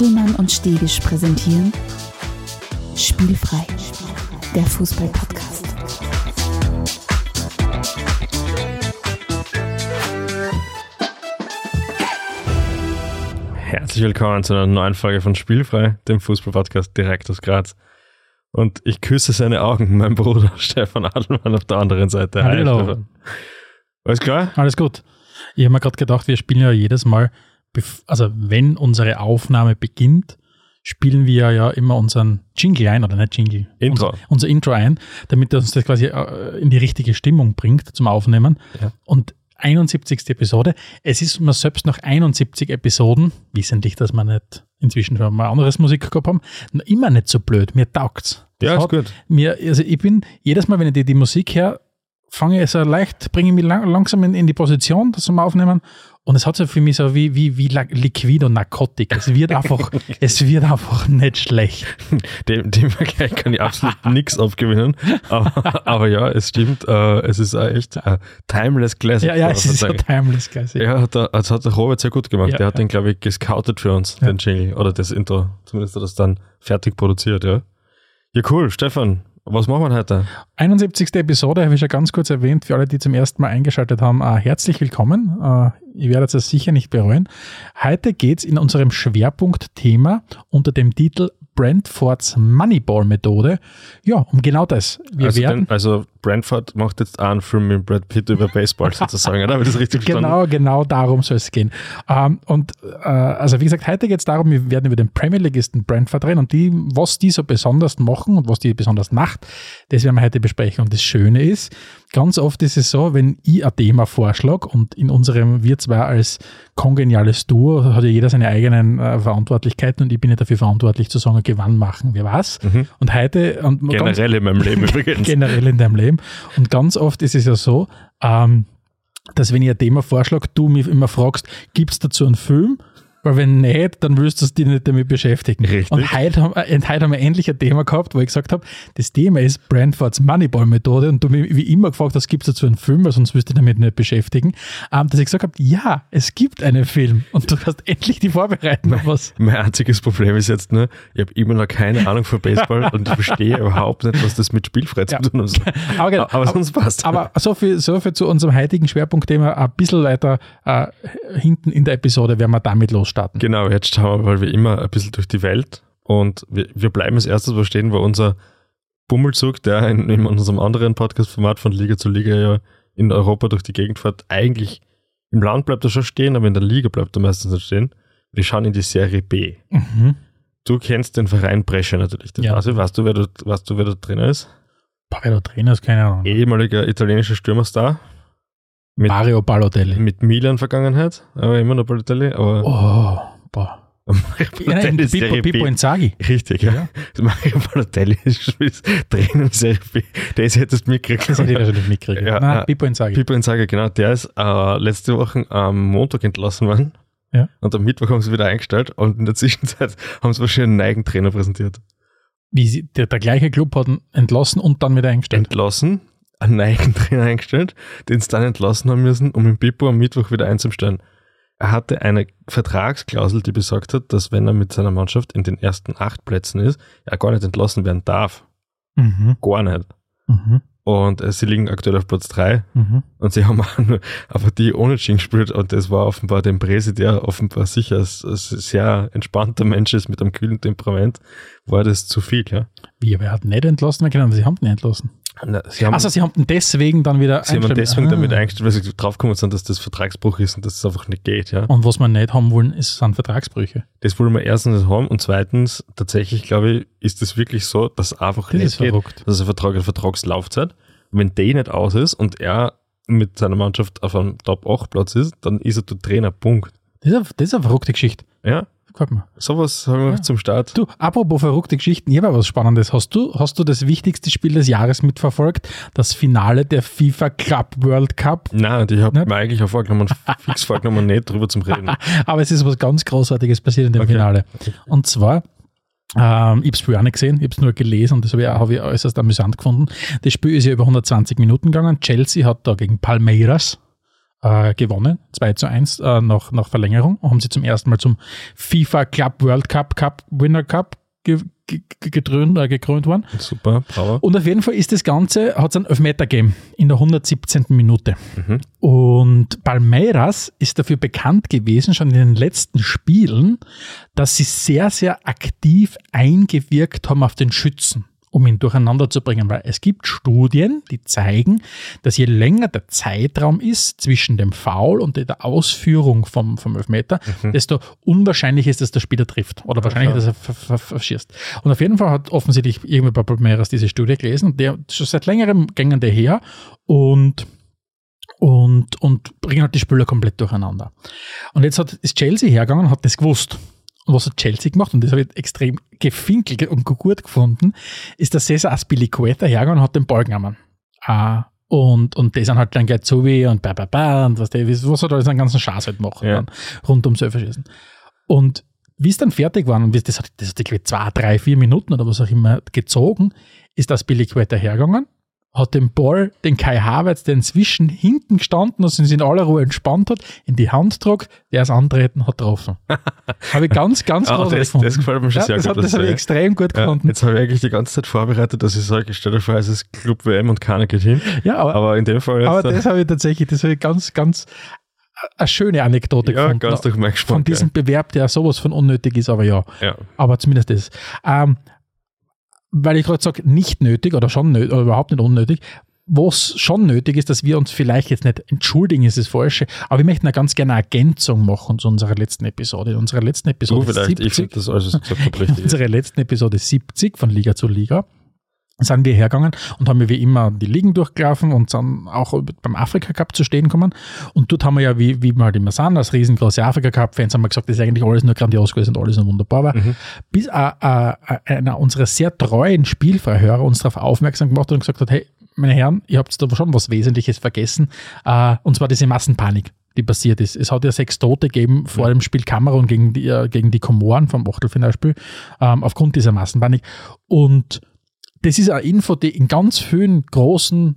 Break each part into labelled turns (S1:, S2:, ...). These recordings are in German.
S1: Adelmann und Stegisch präsentieren Spielfrei, der Fußball-Podcast.
S2: Herzlich willkommen zu einer neuen Folge von Spielfrei, dem Fußball-Podcast direkt aus Graz. Und ich küsse seine Augen, mein Bruder Stefan Adelmann auf der anderen Seite. Hi,
S3: Hallo.
S2: Stefan. Alles klar?
S3: Alles gut. Ich habe mir gerade gedacht, wir spielen ja jedes Mal, also wenn unsere Aufnahme beginnt, spielen wir ja immer unseren Jingle ein, oder nicht Jingle?
S2: Intro.
S3: Unser, unser Intro ein, damit uns das quasi äh, in die richtige Stimmung bringt zum Aufnehmen.
S2: Ja.
S3: Und 71. Episode. Es ist mir selbst nach 71 Episoden, wissentlich, dass wir nicht inzwischen schon mal anderes Musik gehabt haben, noch immer nicht so blöd. Mir taugt's.
S2: Ja,
S3: Das
S2: ist gut.
S3: mir, also ich bin jedes Mal, wenn ich die, die Musik her, fange ich so leicht, bringe ich mich lang, langsam in, in die Position, das wir aufnehmen. Und es hat so für mich so wie, wie, wie Liquid und Narkotik. Es wird einfach, es wird einfach nicht schlecht.
S2: Dem, dem Vergleich kann ich absolut nichts abgewinnen. Aber, aber ja, es stimmt, äh, es ist ein echt äh, timeless classic.
S3: Ja, ja, es ist
S2: sagen.
S3: timeless, gleich.
S2: Ja, hat das hat der Robert sehr gut gemacht.
S3: Ja,
S2: der hat
S3: ja.
S2: den, glaube ich, gescoutet für uns,
S3: Ja.
S2: den Jingle. Oder das Intro. Zumindest hat er das dann fertig produziert, ja. Ja, cool. Stefan, was machen wir heute?
S3: 71. Episode habe ich schon ganz kurz erwähnt. Für alle, die zum ersten Mal eingeschaltet haben, äh, herzlich willkommen. Äh, ihr werdet es sicher nicht bereuen. Heute geht es in unserem Schwerpunktthema unter dem Titel Brentfords Moneyball-Methode. Ja, um genau das. Wir
S2: also,
S3: werden
S2: den, also Brentford macht jetzt einen Film mit Brad Pitt über Baseball sozusagen, oder? Habe das richtig verstanden?
S3: Genau, genau darum soll es gehen. Ähm, und äh, also wie gesagt, heute geht es darum, wir werden über den Premier Leagueisten Brentford reden und die, was die so besonders machen und was die besonders macht, das werden wir heute besprechen. Und das Schöne ist, ganz oft ist es so, wenn ich ein Thema vorschlage und in unserem, wir zwei als kongeniales Duo, hat ja jeder seine eigenen äh, Verantwortlichkeiten und ich bin ja dafür verantwortlich zu sagen, okay, wann machen wir was.
S2: Mhm.
S3: Und heute, und
S2: Generell in meinem Leben übrigens.
S3: generell in deinem Leben. Und ganz oft ist es ja so, ähm, dass wenn ich ein Thema vorschlage, du mich immer fragst, gibt es dazu einen Film? Weil wenn nicht, dann willst du dich nicht damit beschäftigen.
S2: Richtig.
S3: Und heute haben, äh, heute haben wir endlich ein Thema gehabt, wo ich gesagt habe, das Thema ist Brentfords Moneyball-Methode und du mich wie immer gefragt hast, gibt es dazu einen Film, weil sonst wirst du dich damit nicht beschäftigen. Ähm, dass ich gesagt habe, ja, es gibt einen Film und du hast endlich die Vorbereitung auf was.
S2: Mein einziges Problem ist jetzt nur, ich habe immer noch keine Ahnung von Baseball und ich verstehe überhaupt nicht, was das mit Spielfrei zu
S3: Ja.
S2: tun hat.
S3: Aber, genau,
S2: Aber sonst passt.
S3: Aber so viel, so viel zu unserem heutigen Schwerpunktthema. Ein bisschen weiter äh, hinten in der Episode werden wir damit losstarten.
S2: Genau, jetzt schauen wir mal wie immer ein bisschen durch die Welt und wir, wir bleiben als erstes wo stehen, wo unser Bummelzug, der in, in unserem anderen Podcast-Format von Liga zu Liga ja in Europa durch die Gegend fährt, eigentlich im Land bleibt er schon stehen, aber in der Liga bleibt er meistens nicht stehen. Wir schauen in die Serie B.
S3: Mhm.
S2: Du kennst den Verein Brescia natürlich.
S3: Ja.
S2: ich. Weißt du, wer dort, weißt du, wer dort drin ist?
S3: Boah, wer da Trainer ist, keine Ahnung.
S2: Ehemaliger italienischer Stürmerstar. Mit,
S3: Mario Balotelli.
S2: mit Milan-Vergangenheit, aber immer noch Balotelli. Aber
S3: Oh, boah. Ja,
S2: Balotelli ist
S3: Pippo, Pippo. Inzaghi.
S2: Richtig, ja. Mario Balotelli ist ist Trainer in Serie B. Das hättest du mitgekriegt.
S3: Das hätte ich natürlich mitgekriegt.
S2: Ja,
S3: Nein, Pippo Inzaghi.
S2: Pippo Inzaghi, genau. Der ist äh, letzte Woche am Montag entlassen worden.
S3: Ja.
S2: Und am Mittwoch haben sie wieder eingestellt und in der Zwischenzeit haben sie wahrscheinlich einen eigenen Trainer präsentiert.
S3: Wie sie, der, der gleiche Club hat ihn entlassen und dann wieder eingestellt.
S2: Entlassen, einen eigenen Trainer eingestellt, den sie dann entlassen haben müssen, um den Pippo am Mittwoch wieder einzustellen. Er hatte eine Vertragsklausel, die besagt hat, dass wenn er mit seiner Mannschaft in den ersten acht Plätzen ist, er gar nicht entlassen werden darf.
S3: Mhm.
S2: Gar nicht.
S3: Mhm.
S2: Und äh, sie liegen aktuell auf Platz drei
S3: Mhm.
S2: und sie haben auch nur aber die ohne Ching gespielt und das war offenbar dem Presi, der offenbar sicher als sehr entspannter Mensch ist mit einem kühlen Temperament, war das zu viel, ja.
S3: Wie, aber er hat nicht entlassen, wir kennen, sie haben ihn entlassen.
S2: Na, Sie haben,
S3: Also sie haben deswegen dann wieder
S2: sie haben deswegen
S3: Ah.
S2: damit eingestellt, weil sie draufgekommen sind, dass das Vertragsbruch ist und dass es einfach nicht geht, ja.
S3: Und was wir nicht haben wollen, ist, sind Vertragsbrüche.
S2: Das wollen wir erstens nicht haben und zweitens, tatsächlich glaube ich, ist es wirklich so, dass einfach
S3: Das
S2: nicht
S3: ist
S2: geht. Das ist ein Vertrag, eine Vertragslaufzeit. Wenn die nicht aus ist und er mit seiner Mannschaft auf einem Top-8-Platz ist, dann ist er der Trainer, Punkt.
S3: Das ist, eine, das ist eine verrückte Geschichte.
S2: Ja,
S3: Gefällt mir.
S2: sowas haben wir
S3: Ja.
S2: zum Start.
S3: Du, apropos verrückte Geschichten, ich habe was Spannendes. Hast du, hast du das wichtigste Spiel des Jahres mitverfolgt? Das Finale der FIFA Club World Cup?
S2: Nein, ich habe mir eigentlich auch vorgenommen, fix vorgenommen, nicht drüber zum Reden.
S3: Aber es ist was ganz Großartiges passiert in dem
S2: Okay.
S3: Finale. Und zwar, ähm, ich habe Spiel auch nicht gesehen, ich habe es nur gelesen und das habe ich, hab ich äußerst amüsant gefunden. Das Spiel ist ja über 120 Minuten gegangen. Chelsea hat da gegen Palmeiras äh, gewonnen, 2 zu 1 äh, nach, nach Verlängerung. Haben sie zum ersten Mal zum FIFA Club World Cup Cup Winner Cup ge ge gedröhnt, äh, gekrönt worden.
S2: Super, bravo.
S3: Und auf jeden Fall ist das Ganze, hat es ein Elfmeter gegeben in der 117. Minute.
S2: Mhm.
S3: Und Palmeiras ist dafür bekannt gewesen, schon in den letzten Spielen, dass sie sehr, sehr aktiv eingewirkt haben auf den Schützen, um ihn durcheinander zu bringen. Weil es gibt Studien, die zeigen, dass je länger der Zeitraum ist zwischen dem Foul und der Ausführung vom, vom Elfmeter, desto unwahrscheinlicher ist, dass der Spieler trifft. Oder wahrscheinlich, dass er ver- ver- verschießt. Und auf jeden Fall hat offensichtlich irgendwer bei Palmeiras diese Studie gelesen und der schon seit längerem gängen der her und und, und bringen halt die Spieler komplett durcheinander. Und jetzt hat, ist Chelsea hergegangen und hat das gewusst. Und was hat Chelsea gemacht? Und das habe ich extrem gefinkelt und gut gefunden, ist, dass Cesar Aspilicueta hergegangen und hat den Ball genommen. Ah, und, und die sind halt dann gleich so wie und ba, ba, ba und was, der, was hat alles einen ganzen Schaß halt machen,
S2: Ja.
S3: dann, rund ums Elferschießen. Und wie es dann fertig war, und wie- das hat, das hat irgendwie zwei, drei, vier Minuten oder was auch immer gezogen, ist das Billigwetter hergegangen, hat den Ball, den Kai Havertz, der inzwischen hinten gestanden ist und sich in aller Ruhe entspannt hat, in die Hand trug, der es antreten hat getroffen. habe ich ganz, ganz
S2: Ah, das-
S3: gefunden.
S2: das gefällt mir schon
S3: ja,
S2: sehr
S3: das
S2: gut,
S3: Hat, das habe ich extrem gut
S2: Ja,
S3: gefunden.
S2: jetzt habe ich eigentlich die ganze Zeit vorbereitet, dass ich sage, ich stelle dir vor, es ist Club WM und keiner geht hin.
S3: Ja, aber,
S2: Aber in dem Fall
S3: aber
S2: äh,
S3: das habe ich tatsächlich, das habe ich ganz, ganz eine schöne Anekdote
S2: ja,
S3: gefunden.
S2: ganz durch meinen Geschmack.
S3: von diesem Bewerb, der sowas von unnötig ist, aber ja.
S2: ja.
S3: Aber zumindest das. Ähm, weil ich gerade sage, nicht nötig oder schon nötig oder überhaupt nicht unnötig. Was schon nötig ist, dass wir uns vielleicht jetzt nicht entschuldigen, ist das Falsche, aber wir möchten ja ganz gerne eine Ergänzung machen zu unserer letzten Episode. In unserer letzten
S2: Du
S3: Episode
S2: ich
S3: 70,
S2: finde das alles, was du gesagt habe, richtig.
S3: letzten Episode 70 von Liga zu Liga sind wir hergegangen und haben wie immer die Ligen durchgelaufen und sind auch beim Afrika Cup zu stehen gekommen. Und dort haben wir ja, wie, wie wir halt immer sind, als riesengroße Afrika Cup-Fans haben wir gesagt, das ist eigentlich alles nur grandios gewesen und alles nur wunderbar war.
S2: Mhm.
S3: Bis äh, äh, einer unserer sehr treuen Spielverhörer uns darauf aufmerksam gemacht hat und gesagt hat, hey, meine Herren, ihr habt da schon was Wesentliches vergessen, äh, und zwar diese Massenpanik die passiert ist. Es hat ja sechs Tote gegeben vor dem Spiel Kamerun gegen die, gegen die Komoren vom Achtelfinalspiel, ähm, aufgrund dieser Massenpanik. Und das ist eine Info, die in ganz vielen großen,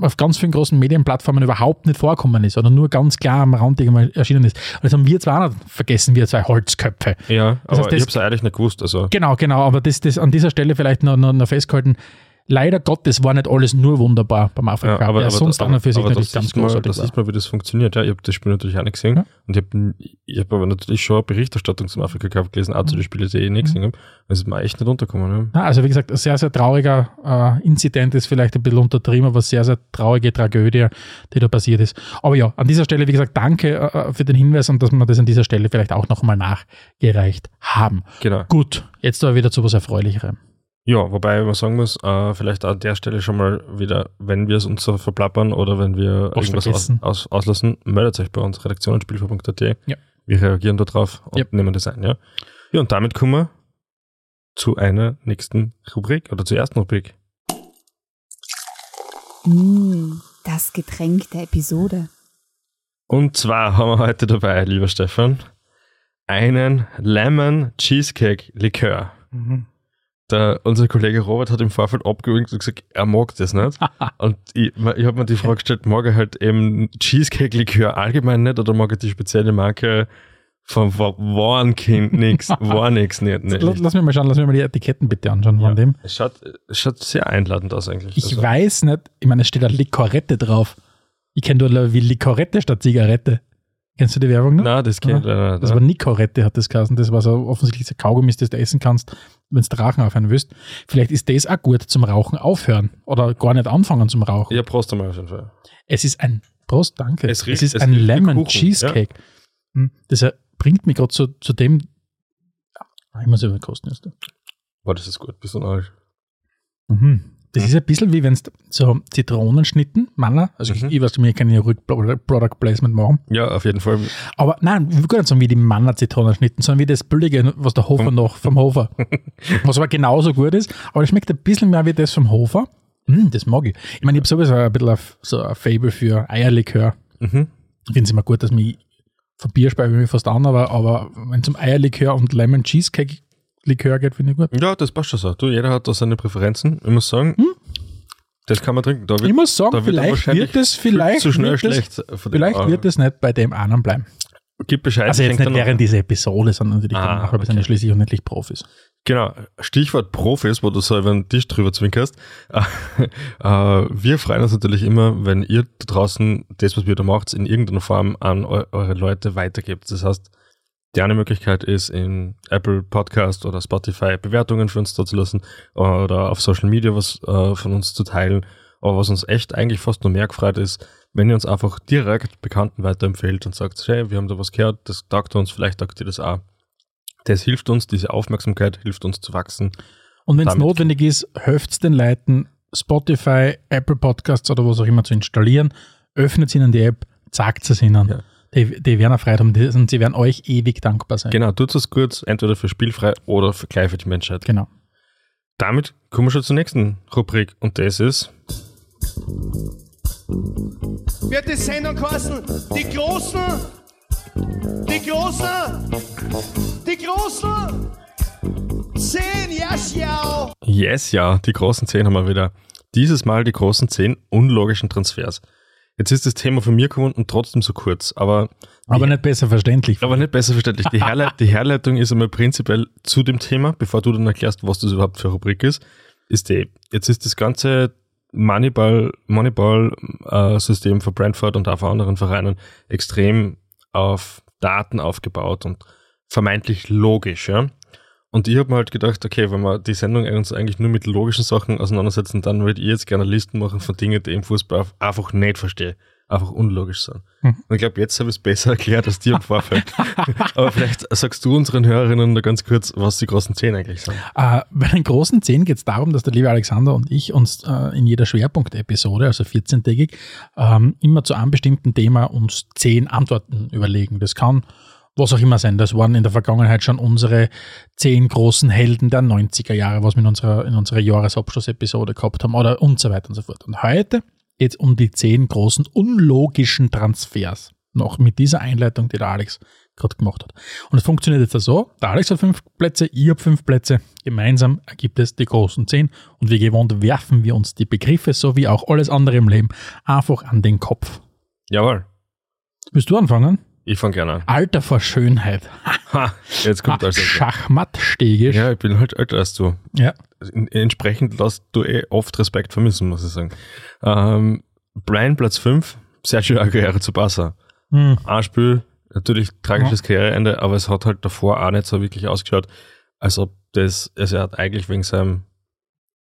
S3: auf ganz vielen großen Medienplattformen überhaupt nicht vorkommen ist oder nur ganz klar am Rand irgendwann erschienen ist. Und das haben wir zwar auch nicht vergessen, wir zwei Holzköpfe.
S2: Ja,
S3: Das
S2: aber
S3: heißt,
S2: ich
S3: das-
S2: habe es eigentlich nicht gewusst. Also,
S3: Genau, genau, aber das, das an dieser Stelle vielleicht noch, noch, noch festgehalten. Leider Gottes war nicht alles nur wunderbar beim Afrika
S2: ja, aber,
S3: Der
S2: aber,
S3: sonst
S2: aber,
S3: und für sich natürlich ganz
S2: ist mal,
S3: großartig.
S2: Das
S3: war.
S2: ist mal, wie das funktioniert. Ja, ich habe das Spiel natürlich auch nicht gesehen.
S3: Ja.
S2: Und ich habe ich hab aber natürlich schon eine Berichterstattung zum Afrika Cup gelesen, auch zu den Spielen, die ich eh nicht gesehen habe. Das ist mir echt nicht untergekommen. Ja.
S3: Ja, also wie gesagt, ein sehr, sehr trauriger äh, Inzident ist vielleicht ein bisschen untertrieben, aber sehr, sehr traurige Tragödie, die da passiert ist. Aber ja, an dieser Stelle, wie gesagt, danke äh, für den Hinweis und dass wir das an dieser Stelle vielleicht auch nochmal nachgereicht haben.
S2: Genau.
S3: Gut, jetzt aber wieder zu was Erfreulicherem.
S2: Ja, wobei man sagen muss, äh, vielleicht an der Stelle schon mal wieder, wenn wir es uns so verplappern oder wenn wir
S3: Was
S2: irgendwas aus, aus, auslassen, meldet euch bei uns, redaktion.spielver.at.
S3: Ja.
S2: Wir reagieren da drauf und
S3: Ja.
S2: nehmen das ein. Ja? ja, und damit kommen wir zu einer nächsten Rubrik oder zur ersten Rubrik.
S1: Mm, das Getränk der Episode.
S2: Und zwar haben wir heute dabei, lieber Stefan, einen Lemon Cheesecake Likör. Der, unser Kollege Robert hat im Vorfeld abgewinkt und gesagt, er mag das nicht. und ich, ich habe mir die Frage gestellt, mag er halt eben Cheesecake Likör allgemein nicht oder mag er die spezielle Marke von Wa- Warnkind nix, Warnix nicht, nicht.
S3: Lass, lass mich mal schauen, lass mich mal die Etiketten bitte anschauen von dem.
S2: Es schaut, es schaut sehr einladend aus eigentlich.
S3: Ich
S2: Also,
S3: weiß nicht, ich meine, es steht da Likorette drauf. Ich kenne nur wie Likorette statt Zigarette. Kennst du die Werbung noch?
S2: Nein, das kennt nicht.
S3: Das war Nikorette, hat das geheißen. Das war so offensichtlich so Kaugummis, das du essen kannst, wenn du Rauchen aufhören willst. Vielleicht ist das auch gut zum Rauchen aufhören oder gar nicht anfangen zum Rauchen.
S2: ja, Prost einmal auf jeden Fall.
S3: Es ist ein, Prost, danke.
S2: Es riecht-
S3: ist
S2: es
S3: ein Lemon
S2: Kuchen,
S3: Cheesecake. Hm, Das bringt mich gerade zu, zu dem, Ah, ich muss über kosten erst.
S2: Boah, das ist gut, du noch
S3: Mhm. Das ist ein bisschen wie wenn es so Zitronenschnitten, Manna, also
S2: Mhm.
S3: ich, ich weiß, mir kann ja ruhig Pro- Product Placement machen,
S2: Ja, auf jeden Fall.
S3: aber nein, will gar nicht sagen wie die Manna-Zitronenschnitten, sondern wie das Billige, was der Hofer noch vom Hofer, was aber genauso gut ist, aber es schmeckt ein bisschen mehr wie das vom Hofer. Mm, das mag ich. Ich meine, ich habe sowieso ein bisschen so ein Fable für Eierlikör.
S2: Mhm.
S3: Ich finde es immer gut, dass mich von Bier ich mich fast an, aber, aber wenn es um Eierlikör und Lemon Cheesecake Likör geht, finde ich gut.
S2: Ja, das passt schon so. Du, jeder hat da seine Präferenzen. Ich muss sagen, Das kann man trinken. Da wird,
S3: Ich muss sagen,
S2: da
S3: vielleicht wird es, vielleicht
S2: zu schnell schlecht. dem-
S3: vielleicht
S2: Ah,
S3: wird es nicht bei dem einen bleiben.
S2: Gib Bescheid.
S3: Also jetzt nicht während dieser Episode, sondern natürlich
S2: Ah,
S3: danach, weil wir sind ja
S2: okay.
S3: schließlich unendlich Profis.
S2: Genau, Stichwort Profis, wo du so über den Tisch drüber zwinkerst. Äh, wir freuen uns natürlich immer, wenn ihr da draußen das, was wir da macht, in irgendeiner Form an eu eure Leute weitergebt. Das heißt, die eine Möglichkeit ist, in Apple Podcast oder Spotify Bewertungen für uns da zu lassen oder auf Social Media was äh, von uns zu teilen. Aber was uns echt eigentlich fast nur mehr gefreut ist, wenn ihr uns einfach direkt Bekannten weiterempfehlt und sagt, hey, wir haben da was gehört, das taugt uns, vielleicht taugt ihr das auch. Das hilft uns, diese Aufmerksamkeit hilft uns zu wachsen.
S3: Und wenn es notwendig ist, helft den Leuten, Spotify, Apple Podcasts oder was auch immer zu installieren, öffnet ihnen die App, sagt es ihnen.
S2: Ja.
S3: Die, die werden erfreut haben die- und sie werden euch ewig dankbar sein.
S2: Genau, tut es kurz, entweder für spielfrei oder für gleich für die Menschheit.
S3: Genau.
S2: Damit kommen wir schon zur nächsten Rubrik und das ist
S4: wird die Sendung kosten. Die Großen, die Großen, die Großen. Zehn, ja, schau.
S2: Yes, ja, die großen 10 haben wir wieder. Dieses Mal die großen 10 unlogischen Transfers. Jetzt ist das Thema von mir gekommen und trotzdem so kurz, aber,
S3: Aber nicht besser verständlich.
S2: aber nicht besser verständlich. Die, Herle die Herleitung ist einmal prinzipiell zu dem Thema, bevor du dann erklärst, was das überhaupt für eine Rubrik ist, ist die, jetzt ist das ganze Moneyball, Moneyball-System für Brentford und auch für anderen Vereinen extrem auf Daten aufgebaut und vermeintlich logisch, ja. Und ich habe mir halt gedacht, okay, wenn wir die Sendung uns eigentlich nur mit logischen Sachen auseinandersetzen, dann würde ich jetzt gerne Listen machen von Dingen, die ich im Fußball einfach nicht verstehe. Einfach unlogisch sind.
S3: Mhm.
S2: Und ich glaube, jetzt habe ich es besser erklärt als dir im Vorfeld. Aber vielleicht sagst du unseren Hörerinnen da ganz kurz, was die großen Zehn eigentlich sind.
S3: Äh, bei den großen 10 geht es darum, dass der liebe Alexander und ich uns äh, in jeder Schwerpunktepisode, also 14-tägig, ähm, immer zu einem bestimmten Thema uns 10 Antworten überlegen. Das kann was auch immer sein. Das waren in der Vergangenheit schon unsere 10 großen Helden der 90er Jahre, was wir in unserer, in unserer Jahresabschlussepisode gehabt haben, oder und so weiter und so fort. Und heute geht es um die 10 großen unlogischen Transfers. Noch mit dieser Einleitung, die der Alex gerade gemacht hat. Und es funktioniert jetzt so, der Alex hat fünf Plätze, ich habe fünf Plätze, gemeinsam ergibt es die großen zehn und wie gewohnt werfen wir uns die Begriffe sowie auch alles andere im Leben einfach an den Kopf.
S2: Jawohl.
S3: Willst du anfangen?
S2: Ich fange gerne an.
S3: Alter vor Schönheit.
S2: Ha, jetzt kommt also.
S3: Schachmattstegisch.
S2: Ja, ich bin halt älter als du.
S3: ja.
S2: In- Entsprechend lässt du eh oft Respekt vermissen, muss ich sagen. Ähm, Brian Platz 5, Sergio Aguero zu Barca.
S3: Hm.
S2: Ein Spiel, natürlich tragisches Karriereende, aber es hat halt davor auch nicht so wirklich ausgeschaut, als ob das, also er hat eigentlich wegen seinem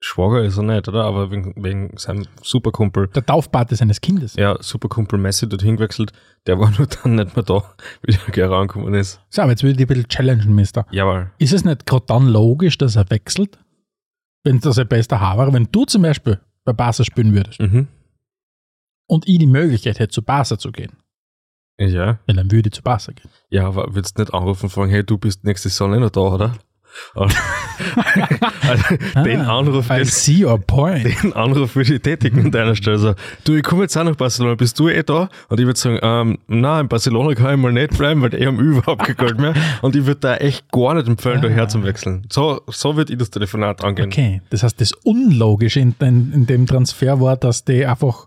S2: Schwager ist er nicht, oder? Aber wegen, wegen seinem Superkumpel,
S3: Der Taufpate seines Kindes.
S2: ja, Superkumpel Messi dorthin gewechselt, der war nur dann nicht mehr da, wie der Aguero angekommen ist.
S3: So, aber jetzt will ich dich ein bisschen challengen, Mister.
S2: Jawohl.
S3: Ist es nicht gerade dann logisch, dass er wechselt? Wenn das ein bester Haar war, wenn du zum Beispiel bei Barca spielen würdest
S2: Mhm.
S3: und ich die Möglichkeit hätte, zu Barca zu gehen,
S2: Ja.
S3: ja, dann würde ich zu Barca gehen.
S2: Ja, aber würdest nicht anrufen und fragen, hey, du bist nächste Saison nicht noch da, oder? Also, den
S3: Ah,
S2: Anruf, den, den Anruf würde ich tätigen an deiner Stelle. So, du, ich komme jetzt auch nach Barcelona, bist du eh da? Und ich würde sagen, ähm, nein, in Barcelona kann ich mal nicht bleiben, weil die haben überhaupt kein Geld mehr. Und ich würde da echt gar nicht empfehlen, daher zum Wechseln. So, so würde ich das Telefonat angehen.
S3: Okay, das heißt, das Unlogische in, in, in dem Transfer war, dass die einfach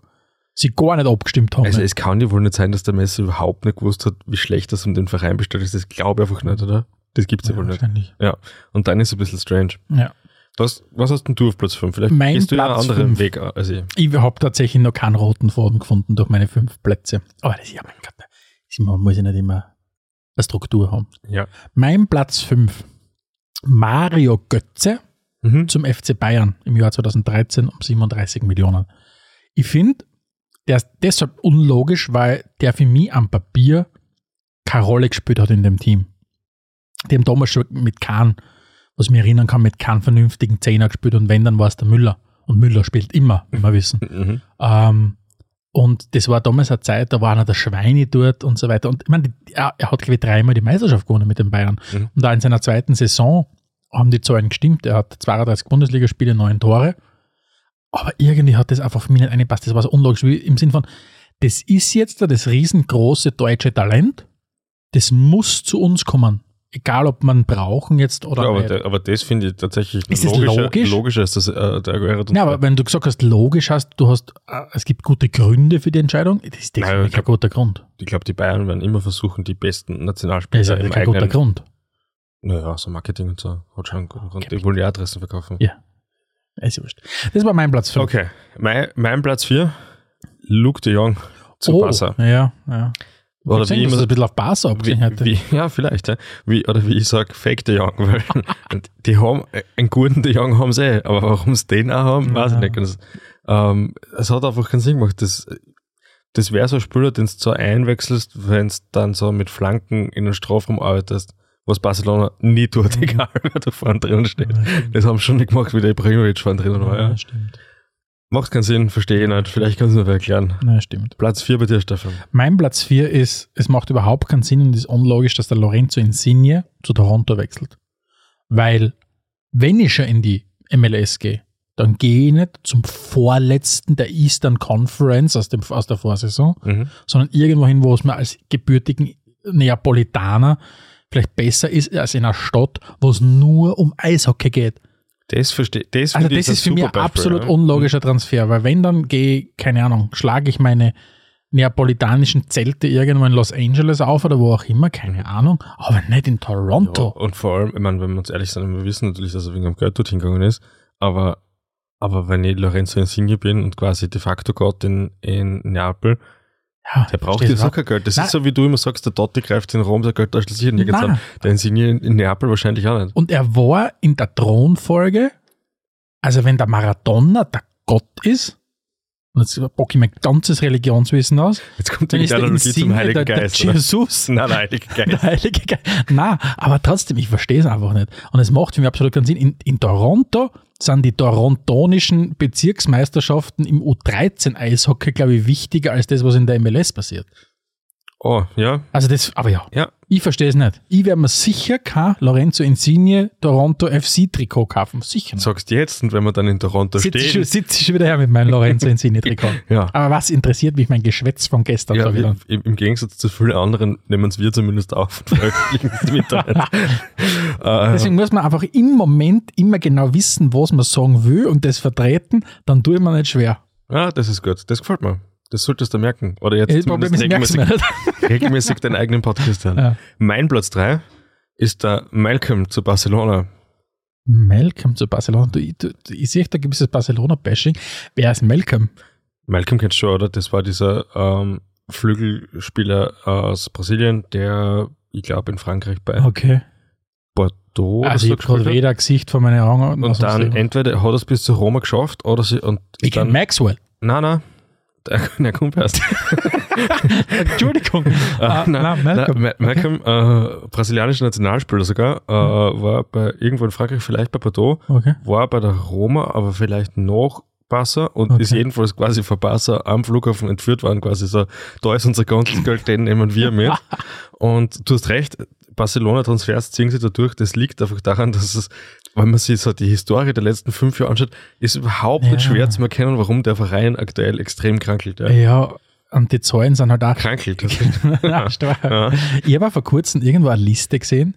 S3: sie gar nicht abgestimmt haben.
S2: Also es kann ja wohl nicht sein, dass der Messi überhaupt nicht gewusst hat, wie schlecht das um den Verein bestellt ist. Das glaube ich einfach nicht, oder? Das gibt's ja,
S3: ja,
S2: wohl nicht. Ja. Und dann ist es ein bisschen strange.
S3: Ja.
S2: Was, was hast denn du auf Platz 5? Vielleicht
S3: Mein
S2: gehst du ja einen
S3: Platz
S2: anderen
S3: fünf.
S2: Weg als ich.
S3: Ich habe tatsächlich noch keinen roten Faden gefunden durch meine fünf Plätze. Aber das ist ja mein Gott, immer- muss ja nicht immer eine Struktur haben.
S2: Ja.
S3: Mein Platz 5. Mario Götze
S2: Mhm.
S3: zum FC Bayern im Jahr 2013 um 37 Millionen. Ich finde, der ist deshalb unlogisch, weil der für mich am Papier keine Rolle gespielt hat in dem Team. Die haben damals schon mit Kahn, was ich mich erinnern kann, mit keinem vernünftigen Zehner gespielt und wenn, dann war es der Müller. Und Müller spielt immer, wie wir wissen.
S2: Mhm.
S3: Ähm, und das war damals eine Zeit, da war einer der Schweine dort und so weiter. Und ich meine, er, er hat, glaube ich, dreimal die Meisterschaft gewonnen mit den Bayern.
S2: Mhm.
S3: Und da in seiner zweiten Saison haben die Zahlen gestimmt. Er hat 32 Bundesligaspiele, neun Tore. Aber irgendwie hat das einfach für mich nicht eingepasst. Das war so unlogisch, wie im Sinn von, das ist jetzt da das riesengroße deutsche Talent, das muss zu uns kommen. Egal ob man brauchen jetzt oder
S2: Ja, aber,
S3: nicht.
S2: der, aber das finde ich tatsächlich
S3: Ist das
S2: logischer,
S3: logisch?
S2: logischer als das äh, der Aguero.
S3: ja, aber wenn du gesagt hast, logisch hast, du hast, äh, es gibt gute Gründe für die Entscheidung, das ist
S2: Nein,
S3: definitiv
S2: glaub-
S3: kein guter Grund.
S2: ich glaube, die Bayern werden immer versuchen, die besten
S3: Das ist
S2: Nationalspieler
S3: ja
S2: im
S3: kein guter
S2: eigenen...
S3: Grund.
S2: Naja, so Marketing und so. Hat schon einen guten Grund. Die wollen die Adressen verkaufen.
S3: Ja. Ist ja wurscht. Das war mein Platz 5.
S2: Okay, mein, mein Platz 4, Luke de Jong zu
S3: oh,
S2: Barca.
S3: Ja, ja.
S2: Oder
S3: Gesehen,
S2: wie
S3: dass
S2: immer
S3: es ein bisschen auf Barca abgesehen
S2: Wie,
S3: hätte.
S2: wie, ja, vielleicht, ja. Wie, oder wie ich sage, Fake de Jong. Weil die haben, einen guten de Jong haben sie eh, aber warum sie den auch haben, weiß ich
S3: Ja.
S2: nicht. Das, ähm, es hat einfach keinen Sinn gemacht. Das, das wäre so ein Spieler, den du so einwechselst, wenn du dann so mit Flanken in den Strafraum arbeitest, was Barcelona nie tut, egal wer da vorne drinnen steht.
S3: Mhm. Ja.
S2: Das haben sie schon nicht gemacht, wie der Ibrahimovic vorne drinnen war. Ja.
S3: Ja, stimmt.
S2: Macht keinen Sinn, verstehe ich nicht. Vielleicht kannst du mir erklären.
S3: Ja, stimmt.
S2: Platz 4 bei dir, Stefan.
S3: Mein Platz 4 ist, es macht überhaupt keinen Sinn und ist unlogisch, dass der Lorenzo Insigne zu Toronto wechselt. Weil, wenn ich schon in die MLS gehe, dann gehe ich nicht zum vorletzten der Eastern Conference aus, dem, aus der Vorsaison,
S2: Mhm.
S3: sondern irgendwo hin, wo es mir als gebürtigen Neapolitaner vielleicht besser ist als in einer Stadt, wo es nur um Eishockey geht.
S2: Das verstehe das
S3: Also
S2: finde ich
S3: das ist für mich ein
S2: Beispiel,
S3: absolut
S2: ja.
S3: unlogischer Transfer, weil wenn dann gehe, keine Ahnung, schlage ich meine neapolitanischen Zelte irgendwo in Los Angeles auf oder wo auch immer, keine Ahnung, aber nicht in
S2: Ja,
S3: Toronto.
S2: und vor allem, ich meine, wenn wir uns ehrlich sind, wir wissen natürlich, dass er wegen am Geld dorthin gegangen ist, aber, aber wenn ich Lorenzo Insigne bin und quasi de facto Gott in, in Neapel,
S3: Ja,
S2: der braucht jetzt auch kein Geld. Das
S3: Nein.
S2: ist so, wie du immer sagst, der Dotti greift in Rom, der Geld da schließlich nirgends
S3: Nein.
S2: an. Der Insigne in, Neapel wahrscheinlich auch nicht.
S3: Und er war in der Thronfolge, also wenn der Maradona der Gott ist, und jetzt bock ich mein ganzes Religionswissen aus,
S2: Jetzt kommt die
S3: der
S2: Analogie zum Heiligen
S3: der, der
S2: Geist. oder?
S3: Jesus.
S2: Nein, der Heilige
S3: Der
S2: Geist.
S3: Heilige Geist. Na, aber trotzdem, ich verstehe es einfach nicht. Und es macht für mich absolut keinen Sinn. In, in Toronto sind die torontonischen Bezirksmeisterschaften im U13-Eishockey, glaube ich, wichtiger als das, was in der MLS passiert.
S2: Oh, ja,
S3: Also das, aber ja,
S2: ja.
S3: Ich verstehe es nicht. Ich werde mir sicher kein Lorenzo Insigne Toronto FC-Trikot kaufen. Sicher nicht.
S2: Sagst jetzt, und wenn wir dann in Toronto
S3: ich, schon-
S2: stehen.
S3: sitze ich schon wieder her mit meinem Lorenzo Insigne-Trikot.
S2: Ja.
S3: Aber was interessiert mich mein Geschwätz von gestern?
S2: Ja,
S3: ich dann.
S2: im, Im Gegensatz zu vielen anderen nehmen es wir zumindest auf und veröffentlichen es im Internet.
S3: Deswegen muss man einfach im Moment immer genau wissen, was man sagen will und das vertreten, dann tue ich mir nicht schwer.
S2: Ja, das ist gut. Das gefällt mir. Das solltest du merken. Oder jetzt
S3: ich merke
S2: regelmäßig, regelmäßig deinen eigenen Podcast hören.
S3: Ja.
S2: Mein Platz 3 ist der Malcolm zu Barcelona.
S3: Malcolm zu Barcelona. Du, du, ich sehe da gibt es das Barcelona-Bashing. Wer ist Malcolm?
S2: Malcolm kennst du schon, oder? Das war dieser ähm, Flügelspieler aus Brasilien, der, ich glaube, in Frankreich bei
S3: Okay.
S2: Bordeaux
S3: Also
S2: so
S3: ich habe weder Gesicht vor meinen Augen.
S2: Und dann entweder hat er es bis zu Roma geschafft oder sie und
S3: ich
S2: dann.
S3: Maxwell.
S2: Nein, nein. Der, der kommt erst.
S3: Entschuldigung.
S2: Ah,
S3: Ah,
S2: nein,
S3: nein, Malcolm.
S2: Ma- Malcolm äh, brasilianischer Nationalspieler sogar, äh, war bei irgendwo in Frankreich, vielleicht bei Bordeaux,
S3: Okay.
S2: war bei der Roma, aber vielleicht noch Barca und
S3: Okay.
S2: ist jedenfalls quasi von Barca am Flughafen entführt worden, quasi so, da ist unser ganzes Geld, den nehmen wir mit. Und du hast recht, Barcelona-Transfers ziehen sich da durch, das liegt einfach daran, dass es, wenn man sich so die Historie der letzten fünf Jahre anschaut, ist überhaupt nicht
S3: Ja.
S2: schwer zu erkennen, warum der Verein aktuell extrem krankelt. Ja.
S3: Ja, und die Zahlen sind halt auch
S2: Krankelt.
S3: ja, stark.
S2: Ja.
S3: Ich habe vor kurzem irgendwo eine Liste gesehen,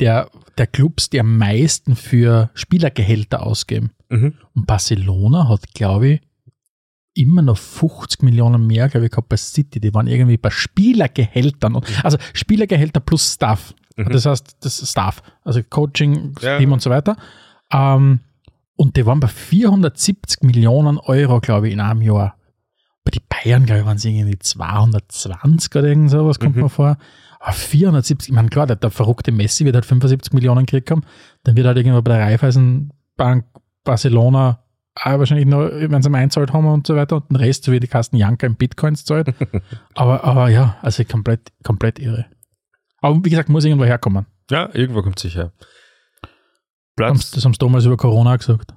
S3: der, der Clubs, die am meisten für Spielergehälter ausgeben.
S2: Mhm.
S3: Und Barcelona hat, glaube ich, immer noch 50 Millionen mehr, glaube ich, gehabt bei City. Die waren irgendwie bei Spielergehältern. Und, also Spielergehälter plus Staff.
S2: Mhm.
S3: Das heißt, das ist Staff, also Coaching,
S2: Ja.
S3: Team und so weiter. Ähm, und die waren bei 470 Millionen Euro, glaube ich, in einem Jahr. Bei den Bayern, glaube ich, waren es irgendwie 220 oder irgend sowas, kommt
S2: Mhm.
S3: mir vor. Aber 470, ich meine, klar, der, der verrückte Messi wird halt 75 Millionen gekriegt haben. Dann wird halt irgendwo bei der Raiffeisenbank Barcelona auch wahrscheinlich noch, wenn sie einzahlt haben und so weiter und den Rest, so wie die Kasten Janka in Bitcoins zahlt. aber, aber ja, also komplett, komplett irre. Aber wie gesagt, muss irgendwo herkommen.
S2: Ja, irgendwo kommt sicher. Platz,
S3: Das haben sie damals über Corona gesagt.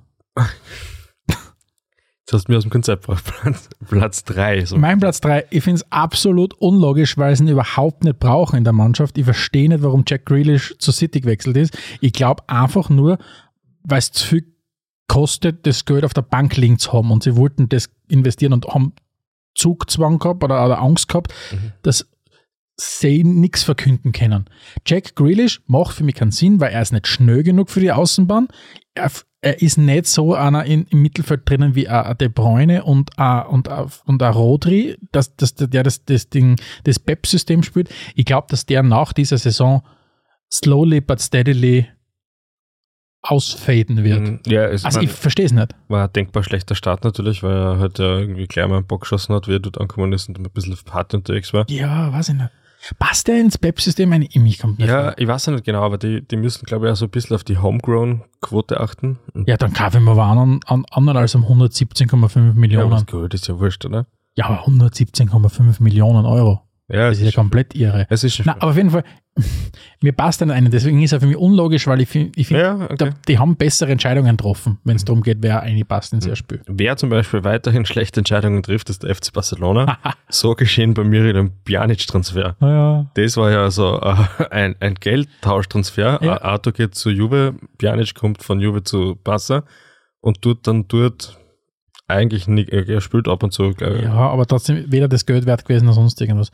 S2: jetzt hast du mir aus dem Konzept gebracht. Platz, Platz drei. So.
S3: Mein Platz 3, ich finde es absolut unlogisch, weil sie ihn überhaupt nicht brauchen in der Mannschaft. Ich verstehe nicht, warum Jack Grealish zu City gewechselt ist. Ich glaube einfach nur, weil es zu viel kostet, das Geld auf der Bank liegen zu haben und sie wollten das investieren und haben Zugzwang gehabt oder, oder Angst gehabt,
S2: Mhm.
S3: dass sie nichts verkünden können. Jack Grealish macht für mich keinen Sinn, weil er ist nicht schnell genug für die Außenbahn. Er, er ist nicht so einer in, im Mittelfeld drinnen wie ein De Bruyne und ein, und ein, und ein Rodri, dass, dass der das, das Ding, das PEP-System spielt. Ich glaube, dass der nach dieser Saison slowly but steadily ausfaden wird.
S2: Mhm. Ja,
S3: Also
S2: war,
S3: ich verstehe es nicht.
S2: war ein denkbar schlechter Start natürlich, weil er halt ja irgendwie gleich mal einen Bock geschossen hat, wie er dort angekommen ist und ein bisschen auf Party unterwegs war.
S3: Ja, weiß ich nicht. Passt der ins PEP-System? ein? Mich kommt nicht
S2: Ja,
S3: vor.
S2: ich weiß ja nicht genau, aber die, die müssen, glaube ich, auch so ein bisschen auf die Homegrown-Quote achten. Und
S3: ja, dann kaufen wir aber an, an, anderen als um 117,5
S2: ja,
S3: Millionen.
S2: was gut, ist ja wurscht, oder?
S3: Ja, aber 117,5 Millionen Euro.
S2: Ja,
S3: Das ist ja komplett irre.
S2: es ist.
S3: Na, aber auf jeden Fall, mir passt dann einen. Deswegen ist er für mich unlogisch, weil ich finde, find,
S2: ja, okay.
S3: da, die haben bessere Entscheidungen getroffen, wenn es darum geht, wer reinpasst ins Spiel.
S2: Wer zum Beispiel weiterhin schlechte Entscheidungen trifft, ist der FC Barcelona. so geschehen bei mir in dem Pjanic-Transfer.
S3: Naja.
S2: Das war ja so äh, ein, ein Geldtauschtransfer.
S3: Ja.
S2: Arthur geht zu Juve, Pjanic kommt von Juve zu Barca und tut dann dort eigentlich nicht, er spielt ab und zu, glaube ich.
S3: Ja, aber trotzdem weder das Geld wert gewesen noch sonst irgendwas.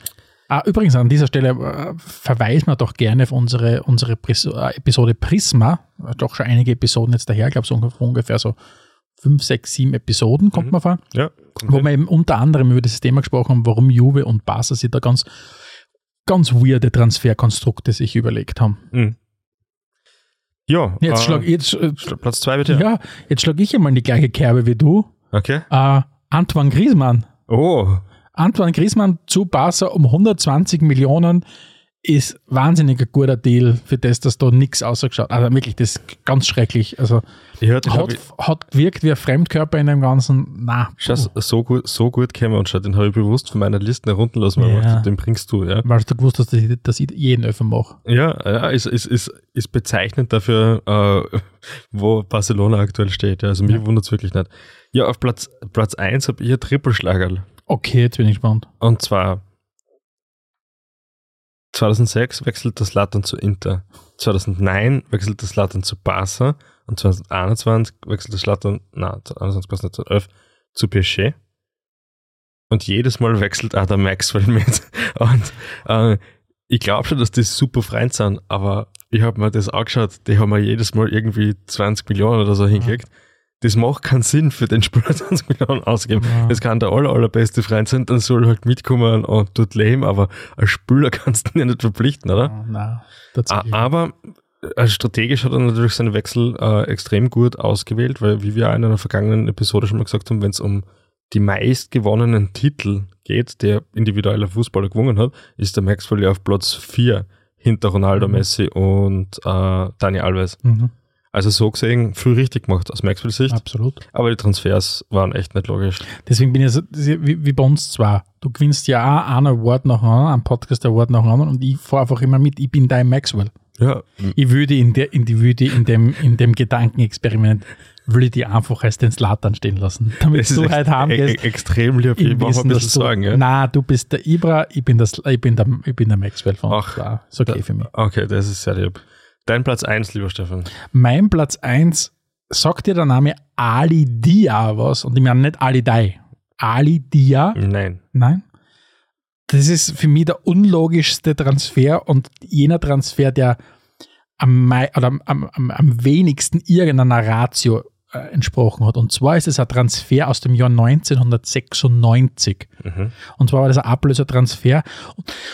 S3: Ah, übrigens, an dieser Stelle äh, verweisen wir doch gerne auf unsere, unsere Pris äh, Episode Prisma. Doch schon einige Episoden jetzt daher, ich glaube so ungefähr, so fünf, sechs, sieben Episoden kommt
S2: Mhm.
S3: man vor.
S2: Ja,
S3: wo
S2: hin.
S3: wir eben unter anderem über dieses Thema gesprochen haben, warum Juve und Barca sich da ganz, ganz weirde Transferkonstrukte sich überlegt haben.
S2: Mhm. Ja,
S3: Jetzt
S2: äh,
S3: schlag jetzt, äh,
S2: Platz zwei bitte.
S3: ja, jetzt schlag ich einmal in die gleiche Kerbe wie du.
S2: Okay.
S3: Äh, Antoine Griezmann.
S2: Oh,
S3: Antoine Griezmann zu Barca um 120 Millionen ist wahnsinnig ein guter Deal, für das, dass da nichts ausgeschaut Also wirklich, das ist ganz schrecklich. Also
S2: ich hörte,
S3: hat, hat gewirkt wie ein Fremdkörper in dem Ganzen. Na,
S2: Schau, so gut, so gut käme und schau, den habe ich bewusst von meiner Liste herunterlassen, weil ich
S3: Ja.
S2: den bringst du, ja.
S3: weil du gewusst hast, dass ich, dass ich jeden Öffnen mache.
S2: Ja, ja ist, ist, ist, ist bezeichnend dafür, äh, wo Barcelona aktuell steht. Ja. Also mich
S3: Ja.
S2: wundert es wirklich nicht. Ja, auf Platz, Platz 1 habe ich ein Trippelschlagerl.
S3: Okay, jetzt bin ich gespannt.
S2: Und zwar 2006 wechselt das Lattern zu Inter. 2009 wechselt das Lattern zu Barca. Und 2021 wechselt das Lattern, na, 2021 passt nicht, 2011 zu PSG. Und jedes Mal wechselt auch der Maxwell mit. Und äh, ich glaube schon, dass die super Freund sind, aber ich habe mir das angeschaut, die haben mir jedes Mal irgendwie 20 Millionen oder so hingekriegt. Das macht keinen Sinn für den Spieler 20 Millionen ausgeben.
S3: Ja.
S2: Das kann der aller, allerbeste Freund sein, dann soll er halt mitkommen und dort leben, aber als Spieler kannst du ihn ja nicht verpflichten, oder?
S3: Ah, Nein, tatsächlich.
S2: Aber äh, strategisch hat er natürlich seinen Wechsel äh, extrem gut ausgewählt, weil, wie wir auch in einer vergangenen Episode schon mal gesagt haben, wenn es um die meist gewonnenen Titel geht, der individueller Fußballer gewonnen hat, ist der Maxwell ja auf Platz 4 hinter Ronaldo,
S3: Mhm.
S2: Messi und äh, Dani Alves.
S3: Mhm,
S2: Also so gesehen, viel richtig gemacht aus Maxwells Sicht,
S3: absolut.
S2: aber die Transfers waren echt nicht logisch.
S3: Deswegen bin ich so, wie, wie bei uns zwar. Du gewinnst ja auch einen Award nach dem anderen, einen Podcast Award nach dem anderen und ich fahre einfach immer mit, ich bin dein Maxwell.
S2: Ja,
S3: Ich würde in der, in die würde in dem, in dem Gedankenexperiment, würde ich die einfach als den Slatan stehen lassen. Damit
S2: das
S3: du halt
S2: e
S3: heimgehst.
S2: e extrem lieb. Ich mache ein bisschen
S3: du,
S2: Sorgen. Ja?
S3: Na, du bist der Ibra, ich bin, das, ich bin, der, ich bin der Maxwell von.
S2: Ach,
S3: Ja, ist okay
S2: da-
S3: für mich.
S2: Okay, das ist sehr lieb. Dein Platz 1, lieber Stefan.
S3: Mein Platz 1 sagt dir der Name Ali Dia was? Und ich meine nicht Ali Dai. Ali Dia,
S2: Nein.
S3: nein. Das ist für mich der unlogischste Transfer und jener Transfer, der am, am, am, am- wenigsten irgendeiner Ratio entsprochen hat. Und zwar ist es ein Transfer aus dem Jahr 1996.
S2: Mhm.
S3: Und zwar war das ein Ablösertransfer.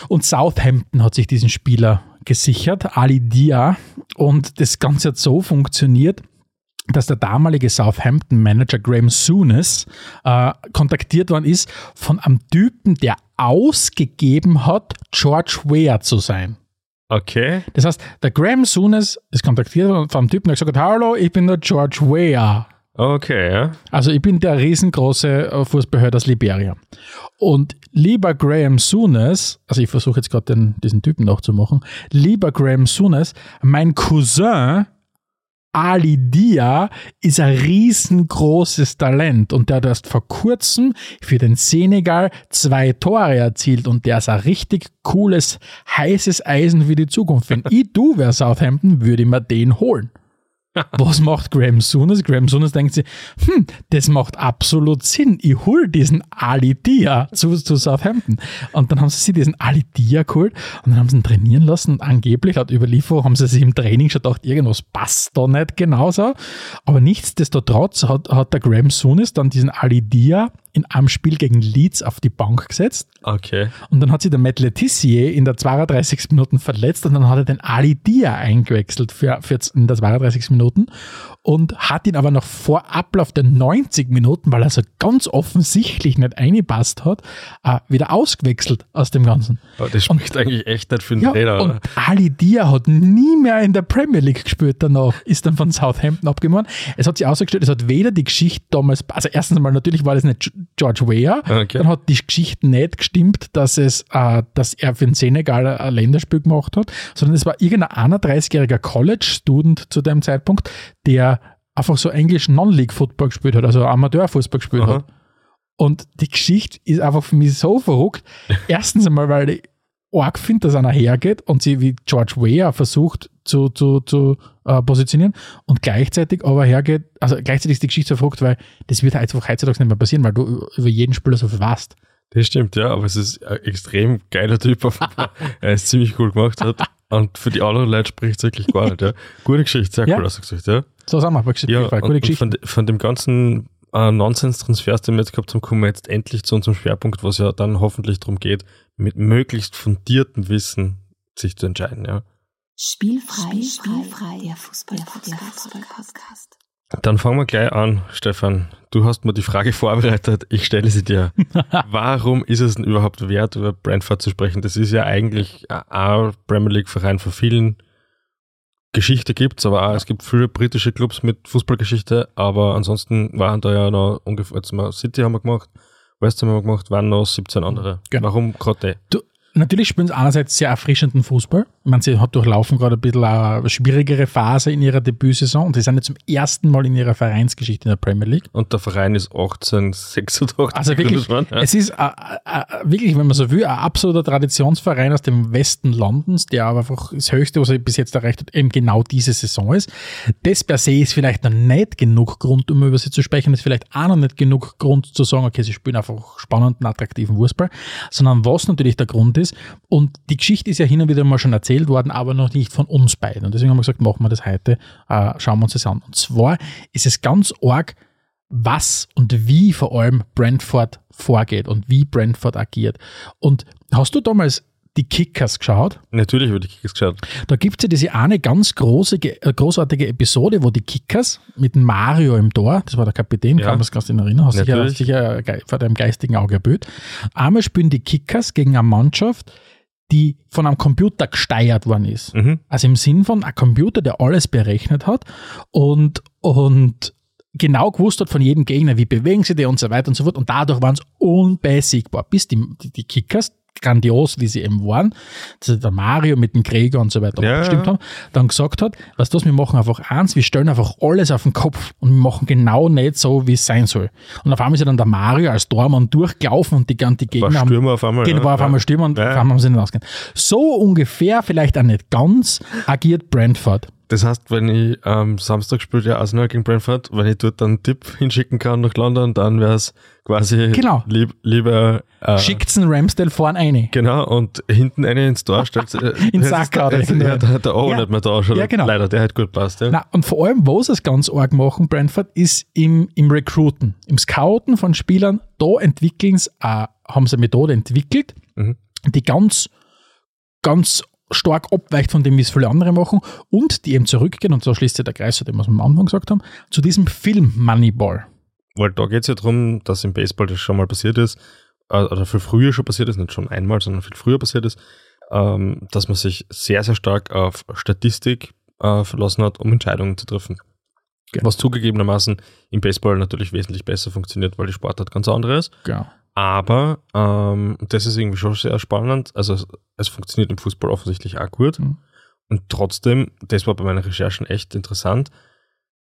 S3: Und Southampton hat sich diesen Spieler gesichert, Ali Dia. Und das Ganze hat so funktioniert, dass der damalige Southampton-Manager Graham Souness äh, kontaktiert worden ist von einem Typen, der ausgegeben hat, George Weah zu sein.
S2: Okay.
S3: Das heißt, der Graham Souness ist kontaktiert worden von einem Typen, der gesagt hat, hallo, ich bin der George Weah.
S2: Okay, ja.
S3: Also ich bin der riesengroße Fußballheld aus Liberia. Und lieber Graham Souness, also ich versuche jetzt gerade diesen Typen nachzumachen, lieber Graham Souness, mein Cousin Ali Dia ist ein riesengroßes Talent und der hat erst vor kurzem für den Senegal zwei Tore erzielt und der ist ein richtig cooles, heißes Eisen für die Zukunft. Wenn ich du wäre Southampton, würde ich mir den holen. Was macht Graham Souness? Graham Souness denkt sich, hm, das macht absolut Sinn. Ich hol diesen Ali Dia zu, zu Southampton. Und dann haben sie sich diesen Ali Dia geholt und dann haben sie ihn trainieren lassen. Und angeblich, laut Überlieferung, haben sie sich im Training schon gedacht, irgendwas passt da nicht genauso. Aber nichtsdestotrotz hat, hat der Graham Souness dann diesen Ali Dia in einem Spiel gegen Leeds auf die Bank gesetzt.
S2: Okay.
S3: Und dann hat sich der Matt Letizier in der 32. Minute verletzt und dann hat er den Ali Dia eingewechselt für, für in der 32. Minuten und hat ihn aber noch vor Ablauf der 90 Minuten, weil er so ganz offensichtlich nicht eingepasst hat, äh, wieder ausgewechselt aus dem Ganzen.
S2: Aber das spricht eigentlich echt nicht für den
S3: Ja,
S2: Trainer.
S3: und? Ali Dia hat nie mehr in der Premier League gespielt danach, ist dann von Southampton abgemacht. Es hat sich ausgestellt, es hat weder die Geschichte damals, also erstens einmal natürlich war das nicht George Weah,
S2: Okay.
S3: dann hat die Geschichte nicht gestimmt, dass es, äh, dass er für den Senegal ein Länderspiel gemacht hat, sondern es war irgendein 31-jähriger College-Student zu dem Zeitpunkt, der einfach so Englisch Non-League-Football gespielt hat, also Amateurfußball gespielt
S2: Aha.
S3: hat. Und die Geschichte ist einfach für mich so verrückt. Erstens einmal, weil ich arg finde, dass einer hergeht und sie wie George Weah versucht zu, zu, zu äh, positionieren und gleichzeitig aber hergeht, also gleichzeitig ist die Geschichte so verrückt, weil das wird einfach heutzutage nicht mehr passieren, weil du über- über jeden Spieler so viel weißt.
S2: Das stimmt, ja, aber es ist ein extrem geiler Typ. offenbar. er ist ziemlich cool gemacht hat. Und für die anderen Leute spricht es wirklich gar nicht. Ja. Gute Geschichte, sehr
S3: Ja.
S2: cool ausgesucht, ja.
S3: So sagen wir, wirklich
S2: Ja,
S3: gute
S2: und, und
S3: Geschichte.
S2: von, von dem ganzen äh, Nonsens-Transfers, den wir jetzt gehabt haben, kommen wir jetzt endlich zu unserem Schwerpunkt, was ja dann hoffentlich darum geht, mit möglichst fundiertem Wissen sich zu entscheiden, ja.
S1: Spielfrei, spielfrei, der Fußball-Podcast.
S2: Dann fangen wir gleich an, Stefan. Du hast mir die Frage vorbereitet, ich stelle sie dir. Warum ist es denn überhaupt wert, über Brentford zu sprechen? Das ist ja eigentlich ein Premier League-Verein von vielen. Geschichte gibt's, aber auch, es gibt viele britische Clubs mit Fußballgeschichte, aber ansonsten waren da ja noch ungefähr, jetzt mal City haben wir gemacht, West Ham haben wir gemacht, waren noch 17 andere.
S3: Genau.
S2: Warum gerade?
S3: Du, natürlich spielen sie einerseits sehr erfrischenden Fußball. Ich meine, sie hat durchlaufen gerade ein bisschen eine schwierigere Phase in ihrer Debütsaison und sie sind jetzt zum ersten Mal in ihrer Vereinsgeschichte in der Premier League.
S2: Und der Verein ist 1886.
S3: Also wirklich,
S2: ja.
S3: es ist äh, äh, wirklich, wenn man so will, ein absoluter Traditionsverein aus dem Westen Londons, der aber einfach das Höchste, was er bis jetzt erreicht hat, eben genau diese Saison ist. Das per se ist vielleicht noch nicht genug Grund, um über sie zu sprechen, ist vielleicht auch noch nicht genug Grund zu sagen, okay, sie spielen einfach spannenden, attraktiven Fußball, sondern was natürlich der Grund ist, und die Geschichte ist ja hin und wieder mal schon erzählt worden, aber noch nicht von uns beiden. Und deswegen haben wir gesagt, machen wir das heute, äh, schauen wir uns das an. Und zwar ist es ganz arg, was und wie vor allem Brentford vorgeht und wie Brentford agiert. Und hast du damals die Kickers geschaut?
S2: Natürlich über die Kickers geschaut.
S3: Da gibt es ja diese eine ganz große, äh, großartige Episode, wo die Kickers mit Mario im Tor, das war der Kapitän,
S2: Ja.
S3: kann man das ganz erinnern, hast
S2: Natürlich.
S3: sicher vor deinem geistigen Auge Bild. Einmal spielen die Kickers gegen eine Mannschaft, die von einem Computer gesteuert worden ist.
S2: Mhm.
S3: Also im Sinn von ein Computer, der alles berechnet hat und, und genau gewusst hat von jedem Gegner, wie bewegen sie die und so weiter und so fort. Und dadurch waren sie unbesiegbar, bis die, die Kickers, grandios wie sie eben waren, also der Mario mit dem Gregor und so weiter
S2: Ja,
S3: abgestimmt haben, dann gesagt hat, was das, wir machen einfach eins, wir stellen einfach alles auf den Kopf und wir machen genau nicht so, wie es sein soll. Und auf einmal ist ja dann der Mario als Tormann durchgelaufen und die ganzen Gegner
S2: War
S3: haben
S2: Stürmer auf einmal.
S3: Genau, war auf einmal Stürmer und
S2: Ja.
S3: auf einmal haben sie nicht ausgehen. So ungefähr, vielleicht auch nicht ganz, agiert Brentford.
S2: Das heißt, wenn ich am Samstag spielt ja Arsenal gegen Brentford, wenn ich dort einen Tipp hinschicken kann nach London, dann wäre es quasi
S3: Genau.
S2: lieb, lieber äh,
S3: Schickt's einen Ramsdale vorn rein.
S2: Genau, und hinten eine ins Tor stellt. Äh,
S3: In
S2: ist-
S3: oder irgendwo.
S2: Ja, der, der O
S3: Ja.
S2: nicht mehr da schon.
S3: Ja, genau.
S2: Leider, der hat gut passt. Ja.
S3: Na, und vor allem, wo sie es ganz arg machen, Brentford, ist im, im Recruiten, im Scouten von Spielern. Da entwickeln sie, äh, haben sie eine Methode entwickelt,
S2: Mhm.
S3: die ganz, ganz stark abweicht von dem, wie es viele andere machen und die eben zurückgehen, und so schließt sich der Kreis zu dem, was wir am Anfang gesagt haben, zu diesem Film Moneyball.
S2: Weil da geht es ja darum, dass im Baseball das schon mal passiert ist, äh, oder viel früher schon passiert ist, nicht schon einmal, sondern viel früher passiert ist, ähm, dass man sich sehr, sehr stark auf Statistik äh, verlassen hat, um Entscheidungen zu treffen.
S3: Genau.
S2: Was zugegebenermaßen im Baseball natürlich wesentlich besser funktioniert, weil die Sportart ganz andere ist.
S3: Genau.
S2: Aber ähm, das ist irgendwie schon sehr spannend. Also es, es funktioniert im Fußball offensichtlich auch gut.
S3: Mhm.
S2: Und trotzdem, das war bei meinen Recherchen echt interessant,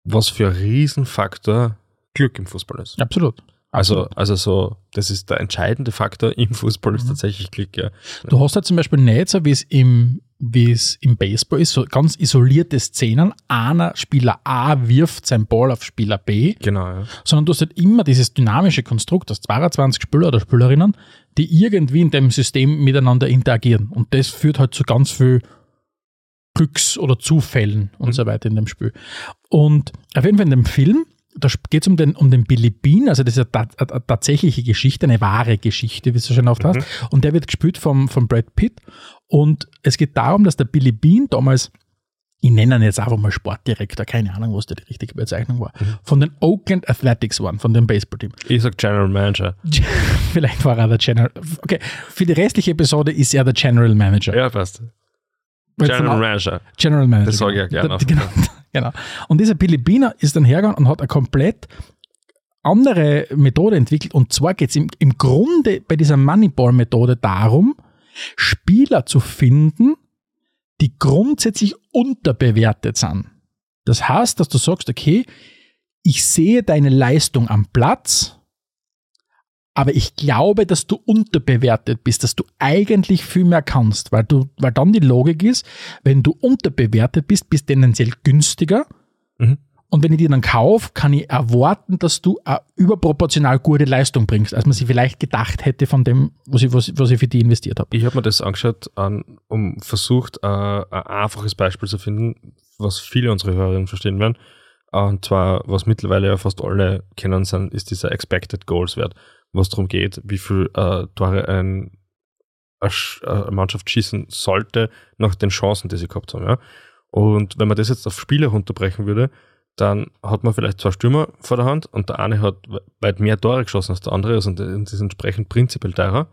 S2: was für ein Riesenfaktor Glück im Fußball ist.
S3: Absolut.
S2: Also, also so, das ist der entscheidende Faktor im Fußball ist
S3: Mhm.
S2: tatsächlich Glück, ja.
S3: Du hast halt zum Beispiel nicht so, wie es im, wie es im Baseball ist, so ganz isolierte Szenen. Einer Spieler A wirft sein Ball auf Spieler B,
S2: Genau, ja.
S3: sondern du hast halt immer dieses dynamische Konstrukt aus 22 Spieler oder Spielerinnen, die irgendwie in dem System miteinander interagieren. Und das führt halt zu ganz viel Glücks- oder Zufällen und so weiter in dem Spiel. Und auf jeden Fall in dem Film, da geht es um den, um den Billy Bean, also das ist eine, ta- eine tatsächliche Geschichte, eine wahre Geschichte, wie es so schön oft heißt. Und der wird gespielt vom, vom Brad Pitt. Und es geht darum, dass der Billy Bean damals, ich nenne ihn jetzt einfach mal Sportdirektor, keine Ahnung, was da die richtige Bezeichnung war, von den Oakland Athletics waren, von dem Baseballteam.
S2: Ich sag General Manager.
S3: Vielleicht war er der General. Okay, für die restliche Episode ist er der General Manager.
S2: Ja, passt. General Manager.
S3: General Manager.
S2: Das sag ich ja gerne
S3: Da-
S2: auch.
S3: Genau, genau. Und dieser Billy Biener ist dann hergegangen und hat eine komplett andere Methode entwickelt. Und zwar geht es im, im Grunde bei dieser Moneyball-Methode darum, Spieler zu finden, die grundsätzlich unterbewertet sind. Das heißt, dass du sagst, okay, ich sehe deine Leistung am Platz, aber ich glaube, dass du unterbewertet bist, dass du eigentlich viel mehr kannst, weil du, weil dann die Logik ist, wenn du unterbewertet bist, bist tendenziell günstiger.
S2: Mhm.
S3: Und wenn ich die dann kaufe, kann ich erwarten, dass du eine überproportional gute Leistung bringst, als man sich vielleicht gedacht hätte von dem, was ich, was, was ich für die investiert habe.
S2: Ich habe mir das angeschaut, an, um versucht, äh, ein einfaches Beispiel zu finden, was viele unserer Hörerinnen verstehen werden. Und zwar, was mittlerweile ja fast alle kennen, sind, ist dieser Expected Goals Wert, was darum geht, wie viel äh, Tore ein, äh, eine Mannschaft schießen sollte nach den Chancen, die sie gehabt haben. Ja? Und wenn man das jetzt auf Spiele runterbrechen würde, dann hat man vielleicht zwei Stürmer vor der Hand und der eine hat we- weit mehr Tore geschossen als der andere also und das ist entsprechend prinzipiell teurer.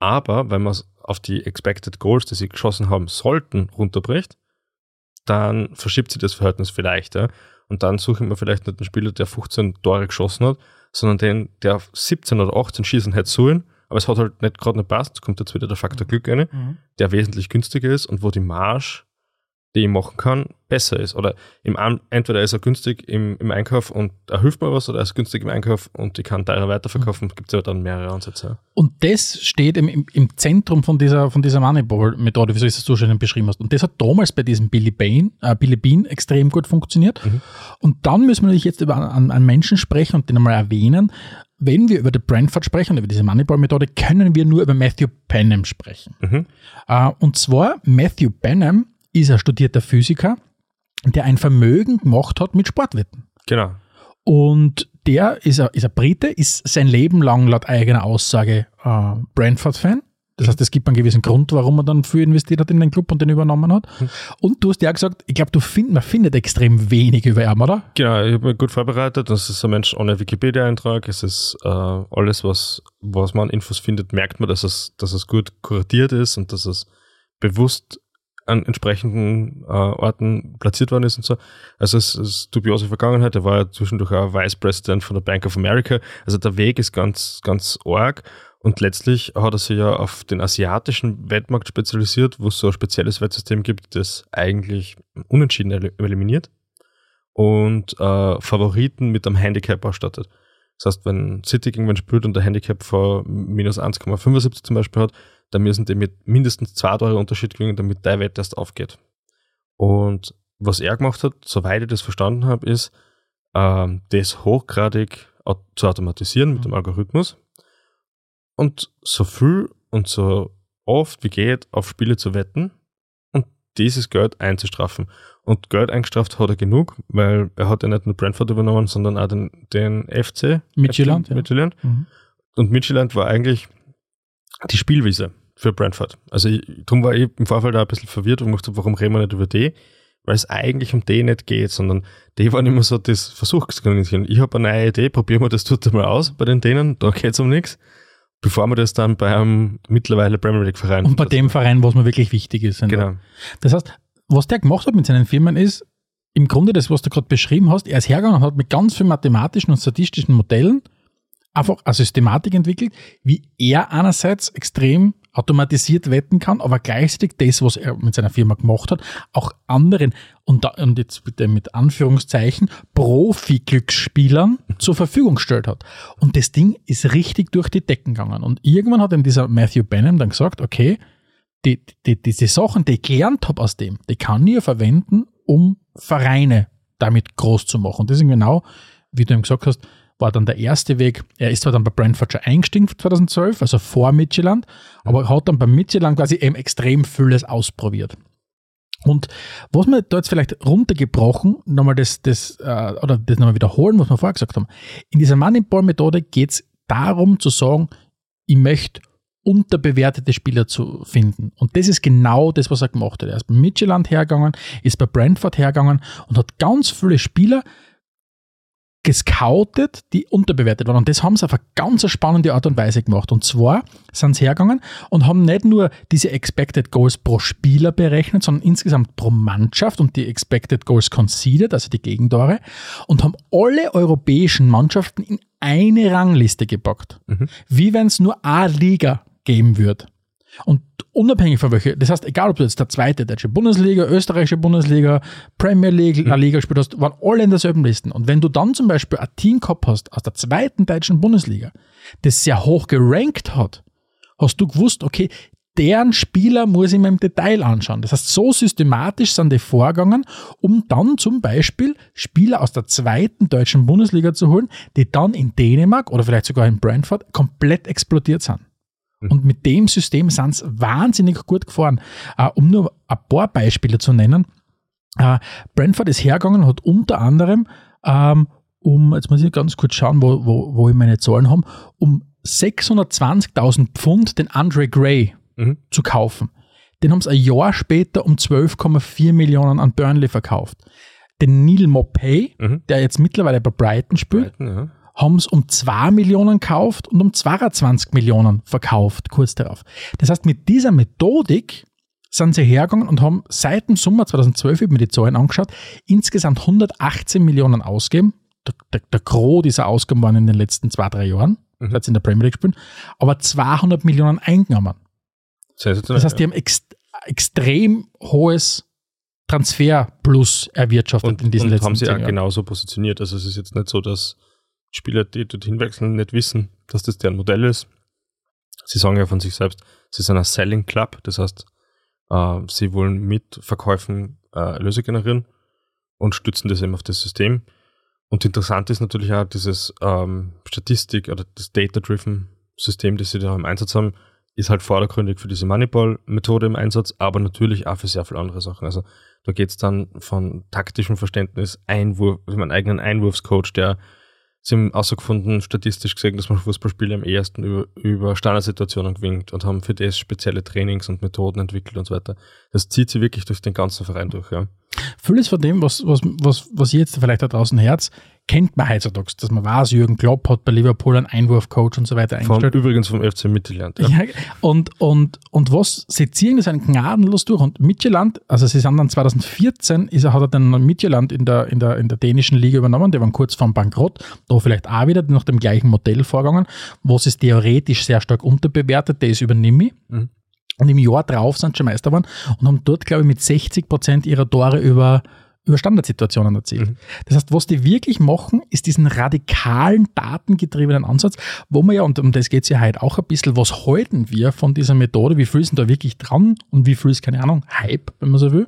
S2: Aber wenn man es auf die Expected Goals, die sie geschossen haben sollten, runterbricht, dann verschiebt sich das Verhältnis vielleicht. Ja? Und dann suchen wir vielleicht nicht den Spieler, der 15 Tore geschossen hat, sondern den, der auf 17 oder 18 schießen hätte sollen, aber es hat halt nicht gerade nicht passt, kommt jetzt wieder der Faktor Glück rein, der wesentlich günstiger ist und wo die Marge, die ich machen kann, besser ist. Oder im, entweder ist er günstig im, im Einkauf und er hilft mir was, oder er ist günstig im Einkauf und ich kann teurer weiterverkaufen. Gibt es ja dann mehrere Ansätze.
S3: Und das steht im, im, Zentrum von dieser, von dieser Moneyball-Methode, wie du es so schön beschrieben hast. Und das hat damals bei diesem Billy Bean, äh, Billy Bean extrem gut funktioniert. Und dann müssen wir natürlich jetzt über einen, einen Menschen sprechen und den einmal erwähnen. Wenn wir über die Brentford sprechen und über diese Moneyball-Methode, können wir nur über Matthew Benham sprechen.
S2: Mhm.
S3: Äh, und zwar, Matthew Benham ist ein studierter Physiker, der ein Vermögen gemacht hat mit Sportwetten.
S2: Genau.
S3: Und der ist ein, ist ein Brite, ist sein Leben lang laut eigener Aussage äh, Brentford-Fan. Das heißt, es gibt einen gewissen Grund, warum er dann viel investiert hat in den Club und den übernommen hat. Und du hast ja gesagt, ich glaube, du find, man findet extrem wenig über ihn, oder?
S2: Genau, ich habe mich gut vorbereitet. Das ist ein Mensch ohne Wikipedia-Eintrag. Es ist äh, alles, was, was man an Infos findet, merkt man, dass es, dass es gut kuratiert ist und dass es bewusst an entsprechenden äh, Orten platziert worden ist und so. Also es ist dubiose Vergangenheit. Er war ja zwischendurch auch Vice President von der Bank of America. Also der Weg ist ganz, ganz arg. Und letztlich hat er sich ja auf den asiatischen Wettmarkt spezialisiert, wo es so ein spezielles Wettsystem gibt, das eigentlich unentschieden el- eliminiert und äh, Favoriten mit einem Handicap ausstattet. Das heißt, wenn City gegen wen spielt und der Handicap von minus 1,75 zum Beispiel hat, dann müssen die mit mindestens zwei Tore Unterschied gewinnen, damit der Wett erst aufgeht. Und was er gemacht hat, soweit ich das verstanden habe, ist, ähm, das hochgradig zu automatisieren mit dem Algorithmus und so viel und so oft wie geht auf Spiele zu wetten und dieses Geld einzustrafen. Und Geld eingestraft hat er genug, weil er hat ja nicht nur Brentford übernommen, sondern auch den, den FC.
S3: Midtjylland, ja.
S2: Midtjylland.
S3: Mhm.
S2: Und Midtjylland war eigentlich die Spielwiese für Brentford. Also ich, darum war ich im Vorfeld auch ein bisschen verwirrt und gedacht, warum reden wir nicht über die? Weil es eigentlich um die nicht geht, sondern die waren immer so das Versuchskaninchen. Ich habe eine neue Idee, probieren wir das tut mal aus bei den denen, da geht es um nichts. Bevor wir das dann bei einem mittlerweile Premier League Verein.
S3: Und bei dem Verein, was mir wirklich wichtig ist.
S2: Genau.
S3: Das heißt, was der gemacht hat mit seinen Firmen ist, im Grunde das, was du gerade beschrieben hast, er ist hergegangen und hat mit ganz vielen mathematischen und statistischen Modellen einfach eine Systematik entwickelt, wie er einerseits extrem automatisiert wetten kann, aber gleichzeitig das, was er mit seiner Firma gemacht hat, auch anderen, und, da, und jetzt bitte mit Anführungszeichen, Profi-Glücksspielern zur Verfügung gestellt hat. Und das Ding ist richtig durch die Decken gegangen. Und irgendwann hat ihm dieser Matthew Benham dann gesagt, okay, die, die, diese Sachen, die ich gelernt habe aus dem, die kann ich ja verwenden, um Vereine damit groß zu machen. Und das ist genau, wie du ihm gesagt hast, war dann der erste Weg. Er ist zwar dann bei Brentford schon eingestiegen 2012, also vor Midtjylland, aber hat dann bei Midtjylland quasi eben extrem vieles ausprobiert. Und was wir da jetzt vielleicht runtergebrochen, nochmal das, das, äh, oder das nochmal wiederholen, was wir vorher gesagt haben. In dieser Moneyball-Methode geht es darum zu sagen, ich möchte unterbewertete Spieler zu finden. Und das ist genau das, was er gemacht hat. Er ist bei Midtjylland hergegangen, ist bei Brentford hergegangen und hat ganz viele Spieler gescoutet, die unterbewertet waren. Und das haben sie auf eine ganz spannende Art und Weise gemacht. Und zwar sind sie hergegangen und haben nicht nur diese Expected Goals pro Spieler berechnet, sondern insgesamt pro Mannschaft und die Expected Goals conceded, also die Gegentore, und haben alle europäischen Mannschaften in eine Rangliste gepackt. Mhm. Wie wenn es nur eine Liga geben würde. Und unabhängig von welcher, das heißt, egal ob du jetzt der zweite deutsche Bundesliga, österreichische Bundesliga, Premier League, La Liga gespielt hast, waren alle in derselben Listen. Und wenn du dann zum Beispiel ein Team gehabt hast aus der zweiten deutschen Bundesliga, das sehr hoch gerankt hat, hast du gewusst, okay, deren Spieler muss ich mir im Detail anschauen. Das heißt, so systematisch sind die vorgegangen, um dann zum Beispiel Spieler aus der zweiten deutschen Bundesliga zu holen, die dann in Dänemark oder vielleicht sogar in Brentford komplett explodiert sind. Mhm. Und mit dem System sind sie wahnsinnig gut gefahren. Uh, um nur ein paar Beispiele zu nennen. Uh, Brentford ist hergegangen und hat unter anderem um, um, jetzt muss ich ganz kurz schauen, wo, wo, wo ich meine Zahlen habe, um 620.000 Pfund den Andre Gray mhm. zu kaufen. Den haben sie ein Jahr später um 12,4 Millionen an Burnley verkauft. Den Neil Mopay, mhm. der jetzt mittlerweile bei Brighton spielt, Brighton, ja haben es um 2 Millionen gekauft und um 22 Millionen verkauft, kurz darauf. Das heißt, mit dieser Methodik sind sie hergegangen und haben seit dem Sommer 2012, ich habe mir die Zahlen angeschaut, insgesamt 118 Millionen ausgegeben. Der, der, der Gros dieser Ausgaben waren in den letzten zwei, drei Jahren, mhm. seit sie in der Premier League spielen, aber 200 Millionen eingenommen. Das heißt, die haben ex, extrem hohes Transfer plus erwirtschaftet
S2: und,
S3: in diesen
S2: und
S3: letzten
S2: haben sie
S3: Jahren.
S2: auch genauso positioniert. Also es ist jetzt nicht so, dass Spieler, die dorthin wechseln, nicht wissen, dass das deren Modell ist. Sie sagen ja von sich selbst, sie sind ein Selling Club, das heißt, äh, sie wollen mit Verkäufen äh, Erlöse generieren und stützen das eben auf das System. Und interessant ist natürlich auch dieses ähm, Statistik- oder das Data-Driven System, das sie da im Einsatz haben, ist halt vordergründig für diese Moneyball-Methode im Einsatz, aber natürlich auch für sehr viele andere Sachen. Also da geht es dann von taktischem Verständnis, Einwurf, also meinen eigenen Einwurfscoach, der Sie haben außergefunden, statistisch gesehen, dass man Fußballspiele am ehesten über, über Standardsituationen gewinnt und haben für das spezielle Trainings und Methoden entwickelt und so weiter. Das zieht sie wirklich durch den ganzen Verein durch, ja.
S3: Vieles von dem, was, was, was, was jetzt vielleicht da draußen Herz, kennt man heutzutage, dass man weiß, Jürgen Klopp hat bei Liverpool einen Einwurfcoach und so weiter
S2: eingestellt. Von, übrigens vom FC Mittelland.
S3: Ja. ja. und, und, und was, sie ziehen das einen gnadenlos durch und Mittelland, also sie sind dann 2014, ist, hat er dann Mittelland in der, in, der, in der dänischen Liga übernommen, die waren kurz vorm Bankrott, da vielleicht auch wieder nach dem gleichen Modell vorgegangen, was ist theoretisch sehr stark unterbewertet, der ist über Nimi. Mhm. Und im Jahr drauf sind sie schon Meister geworden und haben dort, glaube ich, mit 60 Prozent ihrer Tore über, über Standardsituationen erzielt. Mhm. Das heißt, was die wirklich machen, ist diesen radikalen, datengetriebenen Ansatz, wo man ja, und um das geht es ja heute auch ein bisschen, was halten wir von dieser Methode, wie viel sind da wirklich dran und wie viel ist, keine Ahnung, Hype, wenn man so will.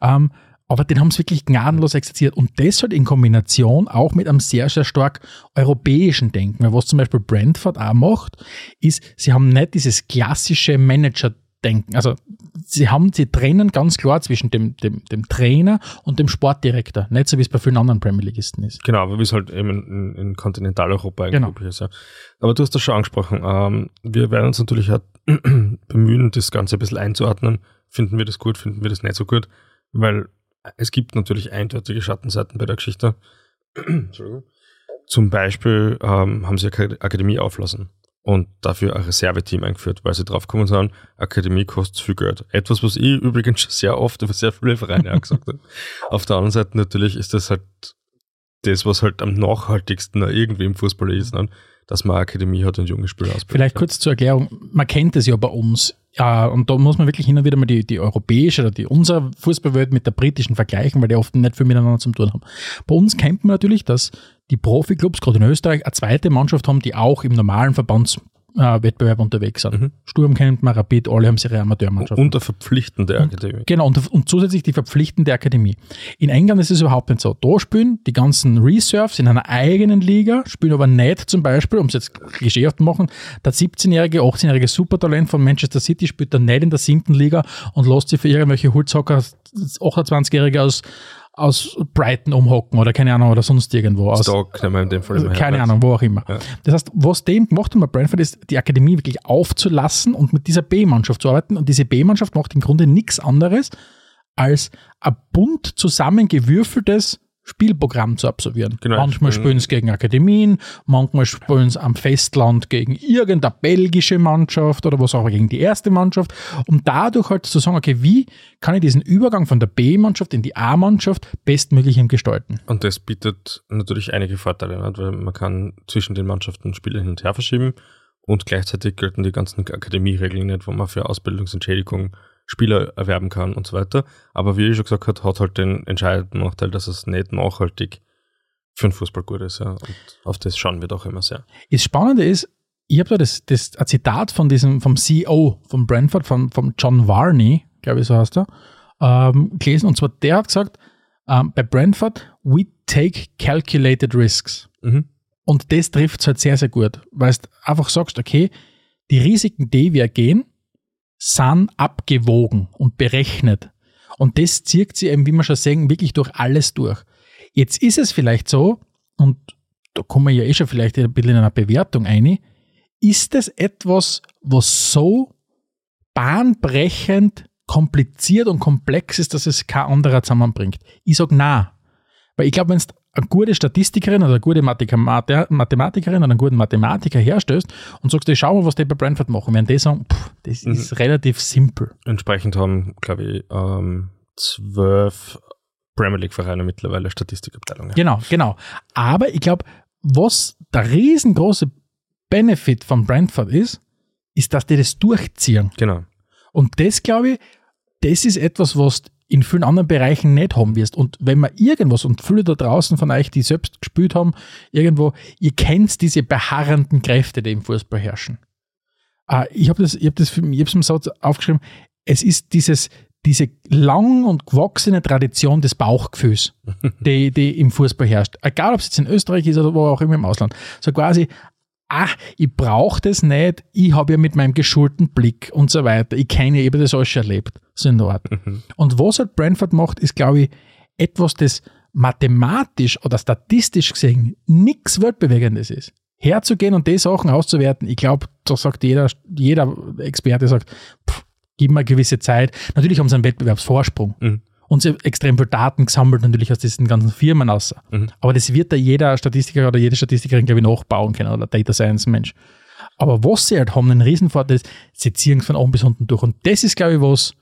S3: Ähm, aber den haben sie wirklich gnadenlos exerziert und das halt in Kombination auch mit einem sehr, sehr stark europäischen Denken. Weil was zum Beispiel Brentford auch macht, ist, sie haben nicht dieses klassische Manager- denken. Also sie haben, sie trennen ganz klar zwischen dem, dem, dem Trainer und dem Sportdirektor. Nicht so wie es bei vielen anderen Premier Leagueisten ist.
S2: Genau, aber wie es halt eben in, in Kontinentaleuropa eigentlich genau. ist. Ja. Aber du hast das schon angesprochen. Ähm, wir werden uns natürlich halt bemühen, das Ganze ein bisschen einzuordnen. Finden wir das gut, finden wir das nicht so gut? Weil es gibt natürlich eindeutige Schattenseiten bei der Geschichte. Zum Beispiel ähm, haben sie Akademie auflassen und dafür ein Reserveteam eingeführt, weil sie drauf gekommen sind, Akademie kostet viel Geld. Etwas, was ich übrigens schon sehr oft über sehr viele Vereine auch gesagt habe. Auf der anderen Seite natürlich ist das halt das, was halt am nachhaltigsten irgendwie im Fußball ist, ne? Dass man Akademie hat und junge Spieler ausbildet.
S3: Vielleicht kurz zur Erklärung, man kennt es ja bei uns. Ja, und da muss man wirklich hin und wieder mal die, die europäische oder die unsere Fußballwelt mit der britischen vergleichen, weil die oft nicht viel miteinander zu tun haben. Bei uns kennt man natürlich, dass die Profiklubs, gerade in Österreich, eine zweite Mannschaft haben, die auch im normalen Verbands äh, Wettbewerb unterwegs sind.
S2: Mhm.
S3: Sturm kennt man, Rapid, alle haben ihre Amateurmannschaften.
S2: Und eine verpflichtende Akademie.
S3: Genau, und, und zusätzlich die verpflichtende Akademie. In England ist es überhaupt nicht so. Da spielen die ganzen Reserves in einer eigenen Liga, spielen aber nicht zum Beispiel, um es jetzt klischeehaft zu machen, der 17-jährige, 18-jährige Supertalent von Manchester City spielt dann nicht in der siebten Liga und lässt sich für irgendwelche Holzhocker 28-Jährige aus, aus Brighton umhocken oder keine Ahnung, oder sonst irgendwo. Aus,
S2: Stock, in dem Fall
S3: also keine. Ahnung, wo auch immer.
S2: Ja.
S3: Das heißt, was dem gemacht hat bei Brentford ist, die Akademie wirklich aufzulassen und mit dieser B-Mannschaft zu arbeiten. Und diese B-Mannschaft macht im Grunde nichts anderes, als ein bunt zusammengewürfeltes Spielprogramm zu absolvieren.
S2: Genau.
S3: Manchmal
S2: Mhm.
S3: spielen sie gegen Akademien, manchmal spielen sie am Festland gegen irgendeine belgische Mannschaft oder was auch immer, gegen die erste Mannschaft, um dadurch halt zu sagen, okay, wie kann ich diesen Übergang von der B-Mannschaft in die A-Mannschaft bestmöglich gestalten?
S2: Und das bietet natürlich einige Vorteile, nicht? weil man kann zwischen den Mannschaften Spiele hin und her verschieben und gleichzeitig gelten die ganzen Akademieregeln nicht, wo man für Ausbildungsentschädigung Spieler erwerben kann und so weiter. Aber wie ich schon gesagt habe, hat halt den entscheidenden Nachteil, dass es nicht nachhaltig für den Fußball gut ist. Ja. Und auf das schauen wir doch immer sehr.
S3: Das Spannende ist, ich habe da das, das ein Zitat von diesem, vom CEO von Brentford, von, von John Varney, glaube ich, so heißt er, ähm, gelesen. Und zwar der hat gesagt, ähm, bei Brentford, we take calculated risks.
S2: Mhm.
S3: Und das trifft es halt sehr, sehr gut, weil du einfach sagst, okay, die Risiken, die wir gehen, sind abgewogen und berechnet. Und das zieht sie eben, wie wir schon sehen, wirklich durch alles durch. Jetzt ist es vielleicht so, und da kommen wir ja eh schon vielleicht ein bisschen in einer Bewertung ein, ist es etwas, was so bahnbrechend kompliziert und komplex ist, dass es kein anderer zusammenbringt? Ich sage na. Weil ich glaube, wenn du eine gute Statistikerin oder eine gute Mathematik- Mathe- Mathematikerin oder einen guten Mathematiker herstellst und sagst, hey, schau mal, was die bei Brentford machen, werden die sagen, pff, das ist relativ simpel.
S2: Entsprechend haben, glaube ich, ähm, zwölf Premier League-Vereine mittlerweile Statistikabteilungen.
S3: Genau, genau. Aber ich glaube, was der riesengroße Benefit von Brentford ist, ist, dass die das durchziehen.
S2: Genau.
S3: Und das, glaube ich, das ist etwas, was du in vielen anderen Bereichen nicht haben wirst. Und wenn man irgendwas, und viele da draußen von euch, die selbst gespielt haben, irgendwo, ihr kennt diese beharrenden Kräfte, die im Fußball herrschen. Äh, ich habe das, ich hab das für ich hab's im Satz aufgeschrieben, es ist dieses, diese lang und gewachsene Tradition des Bauchgefühls, die, die im Fußball herrscht. Egal, ob es jetzt in Österreich ist oder wo auch immer im Ausland. So quasi, ah, ich brauche das nicht, ich habe ja mit meinem geschulten Blick und so weiter, ich kenne, ich habe das alles schon erlebt, so in der Art. Und was halt Brentford macht, ist, glaube ich, etwas, das mathematisch oder statistisch gesehen nichts Weltbewegendes ist. Herzugehen und die Sachen auszuwerten, ich glaube, da sagt jeder, jeder Experte sagt, pff, gib mir eine gewisse Zeit. Natürlich haben sie einen Wettbewerbsvorsprung.
S2: Mhm.
S3: Und sie haben extrem viel Daten gesammelt, natürlich aus diesen ganzen Firmen aus.
S2: Mhm.
S3: Aber das wird da jeder Statistiker oder jede Statistikerin, glaube ich, nachbauen können oder Data Science Mensch. Aber was sie halt haben, einen Riesenvorteil ist, sie ziehen es von oben bis unten durch. Und das ist, glaube ich, was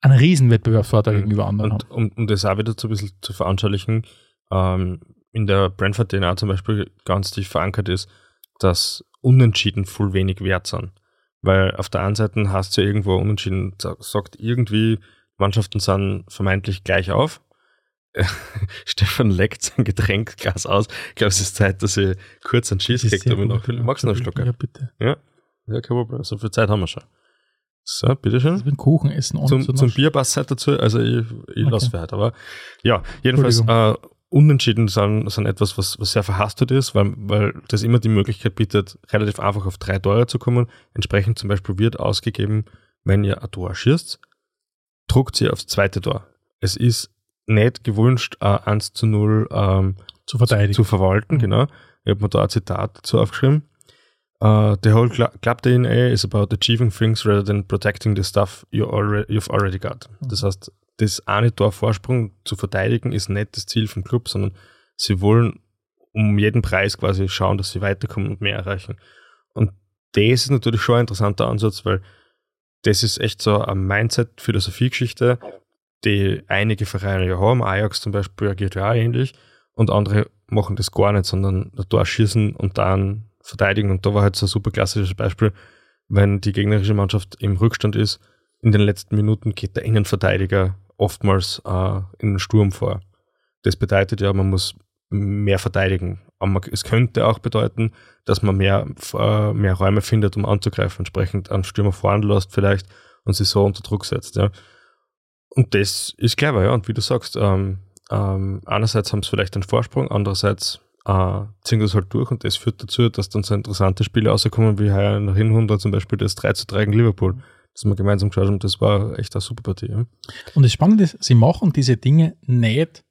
S3: einen Riesenwettbewerbsvorteil gegenüber anderen hat.
S2: Und um, um das auch wieder so ein bisschen zu veranschaulichen, ähm, in der Brentford DNA zum Beispiel ganz tief verankert ist, dass Unentschieden voll wenig wert sind. Weil auf der einen Seite hast du ja irgendwo Unentschieden, sa- sagt irgendwie, Mannschaften sind vermeintlich gleich auf. Stefan leckt sein Getränkglas aus. Ich glaube, es ist Zeit, dass ich kurz einen kriege. damit noch- Magst du noch einen Schluck?
S3: Ja, bitte.
S2: Ja, ja, kein Problem. So viel Zeit haben wir schon. So, bitteschön
S3: Ich will Kuchen essen. ohne
S2: zum,
S3: zu
S2: zum. Bier passt halt dazu, also ich, ich
S3: Okay.
S2: lasse für heute. Aber ja, jedenfalls äh, Unentschieden sind, sind etwas, was, was sehr verhastet ist, weil, weil das immer die Möglichkeit bietet, relativ einfach auf drei Tore zu kommen. Entsprechend zum Beispiel wird ausgegeben, wenn ihr ein Tor schießt, druckt ihr aufs zweite Tor. Es ist nicht gewünscht, äh, 1 zu 0 ähm,
S3: zu verteidigen.
S2: zu verwalten,
S3: Mhm.
S2: genau. Ich habe mir da ein Zitat dazu aufgeschrieben. Uh, the whole cl club DNA is about achieving things rather than protecting the stuff you already, you've already got. Das heißt, das eine Tor Vorsprung zu verteidigen ist nicht das Ziel vom Club, sondern sie wollen um jeden Preis quasi schauen, dass sie weiterkommen und mehr erreichen. Und das ist natürlich schon ein interessanter Ansatz, weil das ist echt so eine Mindset-Philosophie-Geschichte, die einige Vereine ja haben. Ajax zum Beispiel agiert ja auch ähnlich und andere machen das gar nicht, sondern Tor schießen und dann verteidigen. Und da war halt so ein super klassisches Beispiel, wenn die gegnerische Mannschaft im Rückstand ist, in den letzten Minuten geht der Innenverteidiger oftmals äh, in den Sturm vor. Das bedeutet ja, man muss mehr verteidigen Aber man, es könnte auch bedeuten, dass man mehr, äh, mehr Räume findet, um anzugreifen, entsprechend einen Stürmer fahren lässt vielleicht und sie so unter Druck setzt. Ja. Und das ist clever, ja. Und wie du sagst, ähm, ähm, einerseits haben sie vielleicht einen Vorsprung, andererseits äh, ziehen das halt durch und das führt dazu, dass dann so interessante Spiele rauskommen, wie heuer in der Hinrunde zum Beispiel das 3 zu 3 gegen Liverpool, das wir gemeinsam geschaut haben. Das war echt eine super Partie. Ja.
S3: Und das Spannende ist, sie machen diese Dinge nicht,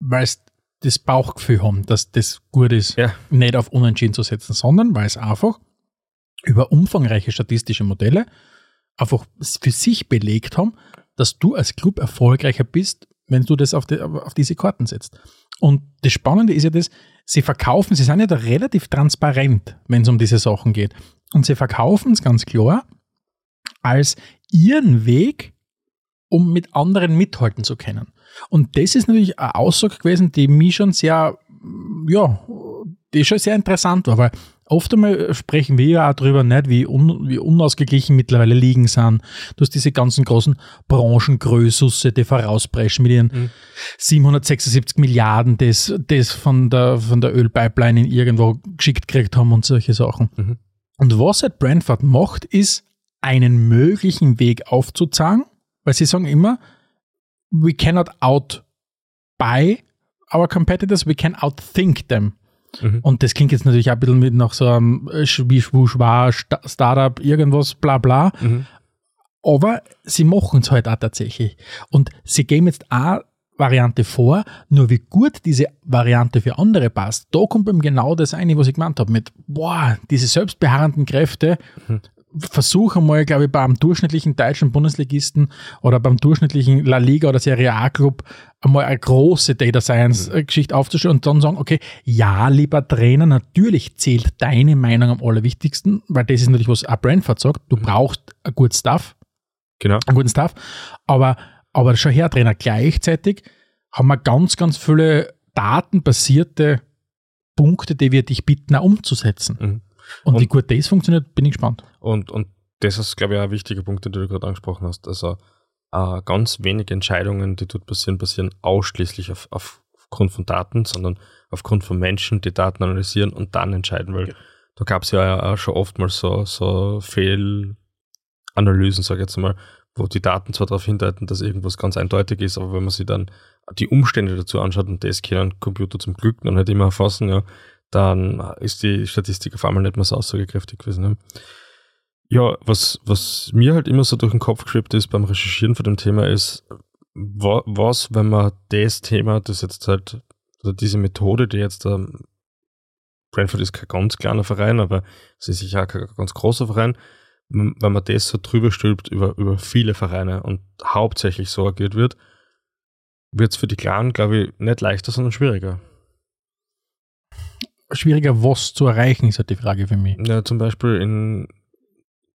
S3: weil sie das Bauchgefühl haben, dass das gut ist,
S2: Ja.
S3: nicht auf Unentschieden zu setzen, sondern weil es einfach über umfangreiche statistische Modelle einfach für sich belegt haben, dass du als Club erfolgreicher bist, wenn du das auf, die, auf diese Karten setzt. Und das Spannende ist ja das, sie verkaufen, sie sind ja da relativ transparent, wenn es um diese Sachen geht. Und sie verkaufen es ganz klar als ihren Weg, um mit anderen mithalten zu können. Und das ist natürlich eine Aussage gewesen, die mich schon sehr, ja, die schon sehr interessant war, weil oft einmal sprechen wir ja auch darüber nicht, wie, un, wie unausgeglichen mittlerweile Ligen sind. Du hast diese ganzen großen Branchengrößusse, die vorauspreschen mit ihren
S2: Mhm.
S3: 776 Milliarden, das, das von der, von der Ölpipeline in irgendwo geschickt gekriegt haben und solche Sachen.
S2: Mhm.
S3: Und was halt Brentford macht, ist, einen möglichen Weg aufzuzeigen, weil sie sagen immer, we cannot outbuy our competitors, we can outthink them.
S2: Mhm.
S3: Und das klingt jetzt natürlich auch ein bisschen mit nach so einem Schwischwuschwar, Startup, irgendwas, bla bla.
S2: Mhm.
S3: Aber sie machen es halt auch tatsächlich. Und sie geben jetzt auch Variante vor, nur wie gut diese Variante für andere passt, da kommt eben genau das eine, was ich gemeint habe, mit, boah, diese selbstbeharrenden Kräfte, versuche mal, glaube ich, beim durchschnittlichen deutschen Bundesligisten oder beim durchschnittlichen La Liga oder Serie A Club einmal eine große Data Science äh, Geschichte aufzustellen und dann sagen, okay, ja, lieber Trainer, natürlich zählt deine Meinung am allerwichtigsten, weil das ist natürlich, was auch Brentford sagt, du brauchst ein gutes Stuff,
S2: Genau.
S3: einen guten Stuff, aber, aber schon her, Trainer, gleichzeitig haben wir ganz, ganz viele datenbasierte Punkte, die wir dich bitten, auch umzusetzen.
S2: Mhm.
S3: Und,
S2: Und-
S3: wie gut das funktioniert, bin ich gespannt.
S2: Und, und das ist, glaube ich, auch ein wichtiger Punkt, den du gerade angesprochen hast. Also äh, ganz wenige Entscheidungen, die dort passieren, passieren ausschließlich auf, auf, aufgrund von Daten, sondern aufgrund von Menschen, die Daten analysieren und dann entscheiden. Weil da gab es ja auch schon oftmals so, so Fehlanalysen, sage ich jetzt mal, wo die Daten zwar darauf hindeuten, dass irgendwas ganz eindeutig ist, aber wenn man sich dann die Umstände dazu anschaut, und das können Computer zum Glück noch nicht immer erfassen, ja, dann ist die Statistik auf einmal nicht mehr so aussagekräftig gewesen. Ne? Ja, was, was mir halt immer so durch den Kopf geschwebt ist beim Recherchieren von dem Thema ist, wa, was, wenn man das Thema, das jetzt halt, oder diese Methode, die jetzt, ähm, Brentford ist kein ganz kleiner Verein, aber es ist sicher auch kein ganz großer Verein, wenn man das so drüber stülpt über, über viele Vereine und hauptsächlich so agiert wird, wird es für die Kleinen, glaube ich, nicht leichter, sondern schwieriger.
S3: Schwieriger, was zu erreichen, ist halt die Frage für mich.
S2: Ja, zum Beispiel in,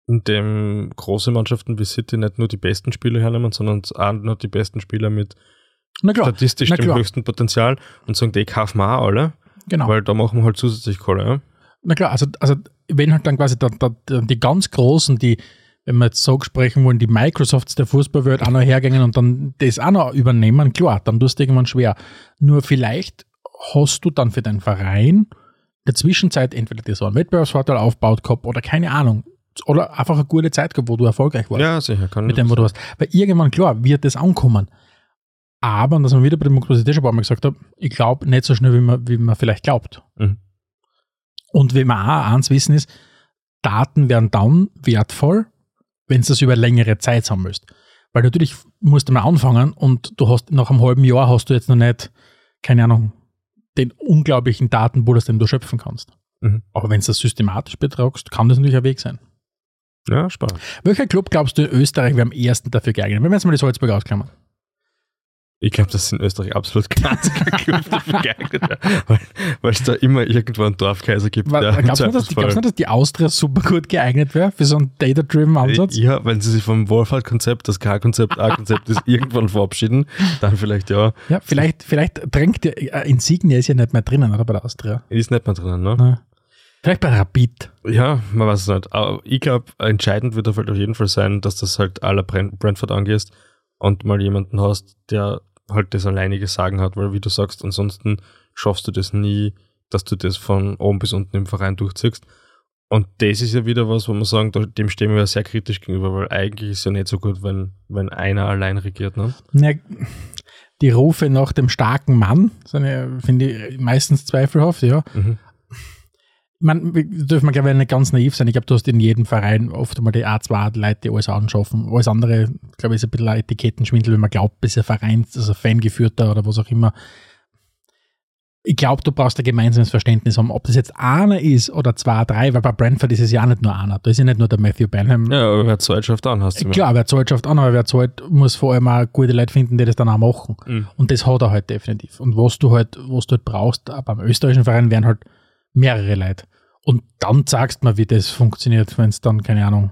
S2: in dem große Mannschaften wie City nicht nur die besten Spieler hernehmen, sondern auch nur die besten Spieler mit statistisch
S3: na
S2: dem
S3: klar.
S2: höchsten Potenzial und sagen, die kaufen wir auch alle,
S3: genau.
S2: weil da machen wir halt zusätzlich Kohle. Ja?
S3: Na klar, also, also wenn halt dann quasi da, da, die ganz Großen, die, wenn wir jetzt so sprechen wollen, die Microsofts der Fußballwelt auch noch hergehen und dann das auch noch übernehmen, klar, dann tust du irgendwann schwer. Nur vielleicht hast du dann für deinen Verein in der Zwischenzeit entweder dir so einen Wettbewerbsvorteil aufbaut gehabt oder keine Ahnung. Oder einfach eine gute Zeit gehabt, wo du erfolgreich warst.
S2: Ja, sicher, kann
S3: mit dem, wo du hast. Weil irgendwann, klar, wird das ankommen. Aber, und dass man wieder bei dem dir schon ein paar Mal gesagt habe, ich glaube nicht so schnell, wie man, wie man vielleicht glaubt.
S2: Mhm.
S3: Und wenn wir auch eins wissen ist, Daten werden dann wertvoll, wenn du das über längere Zeit sammelst. Weil natürlich musst du mal anfangen und du hast nach einem halben Jahr hast du jetzt noch nicht, keine Ahnung, den unglaublichen Datenpool, aus dem du schöpfen kannst.
S2: Mhm.
S3: Aber wenn du das systematisch betragst, kann das natürlich ein Weg sein.
S2: Ja, spannend.
S3: Welcher Club glaubst du in Österreich wäre am ersten dafür geeignet? Wenn wir jetzt mal die Salzburg ausklammern.
S2: Ich glaube, dass in Österreich absolut ganz kein Club dafür geeignet wäre, weil weil es da immer irgendwo einen Dorfkaiser gibt,
S3: Glaubst du nicht, dass die, nicht, dass Austria super gut geeignet wäre für so einen data-driven Ansatz?
S2: Ja, wenn sie sich vom Wohlfahrtkonzept, das K-Konzept, A-Konzept ist, irgendwann verabschieden, dann vielleicht ja.
S3: Ja, vielleicht, vielleicht drängt der äh, Insignia ist ja nicht mehr drinnen, oder bei der Austria.
S2: Ist nicht mehr drin, ne?
S3: Ne? Vielleicht bei Rapid.
S2: Ja, man weiß es nicht. Aber ich glaube, entscheidend wird auf jeden Fall sein, dass das halt aller Brent Brentford angehst und mal jemanden hast, der halt das alleinige Sagen hat, weil wie du sagst, ansonsten schaffst du das nie, dass du das von oben bis unten im Verein durchziehst. Und das ist ja wieder was, wo man sagen, dem stehen wir ja sehr kritisch gegenüber, weil eigentlich ist es ja nicht so gut, wenn, wenn einer allein regiert. Ne?
S3: Ja, die Rufe nach dem starken Mann sind ja, finde ich, meistens zweifelhaft, ja. Mhm. Man dürfen wir, glaube ich, nicht ganz naiv sein. Ich glaube, du hast in jedem Verein oft einmal die A2 Leute, die alles anschaffen. Alles andere, glaube ich, ist ein bisschen ein Etikettenschwindel, wenn man glaubt, bis ein Verein, also Fangeführter oder was auch immer, ich glaube, du brauchst ein gemeinsames Verständnis haben, ob das jetzt einer ist oder zwei, drei, weil bei Brentford ist es ja auch nicht nur einer. Da ist ja nicht nur der Matthew Benham.
S2: Ja, aber wer zahlt schafft an, hast du
S3: Klar, wer zahlt schafft an, aber wer zahlt, muss vor allem auch gute Leute finden, die das dann auch machen. Mhm. Und das hat er halt definitiv. Und was du halt, was du halt brauchst, beim österreichischen Verein wären halt mehrere Leute. Und dann sagst du mal, wie das funktioniert, wenn es dann, keine Ahnung,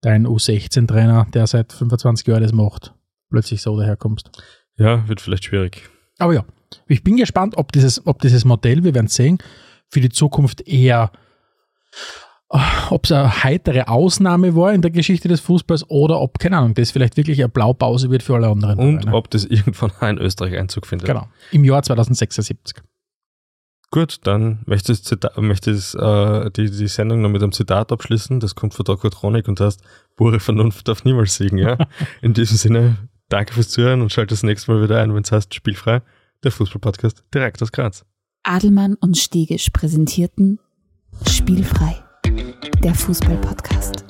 S3: dein U16-Trainer, der seit 25 Jahren das macht, plötzlich so daherkommst.
S2: Ja, wird vielleicht schwierig.
S3: Aber ja, ich bin gespannt, ob dieses, ob dieses Modell, wir werden sehen, für die Zukunft eher, äh, ob es eine heitere Ausnahme war in der Geschichte des Fußballs oder ob, keine Ahnung, das vielleicht wirklich eine Blaupause wird für alle anderen.
S2: Und Vereine. ob das irgendwann in Österreich Einzug findet.
S3: Genau, im Jahr 2076.
S2: Gut, dann möchte ich, möchte ich äh, die, die Sendung noch mit einem Zitat abschließen. Das kommt von Dr. Tronik und heißt, pure Vernunft darf niemals siegen. Ja? In diesem Sinne, danke fürs Zuhören und schalte das nächste Mal wieder ein, wenn es heißt Spielfrei der Fußballpodcast direkt aus Graz.
S1: Adelmann und Stegisch präsentierten Spielfrei, der Fußballpodcast.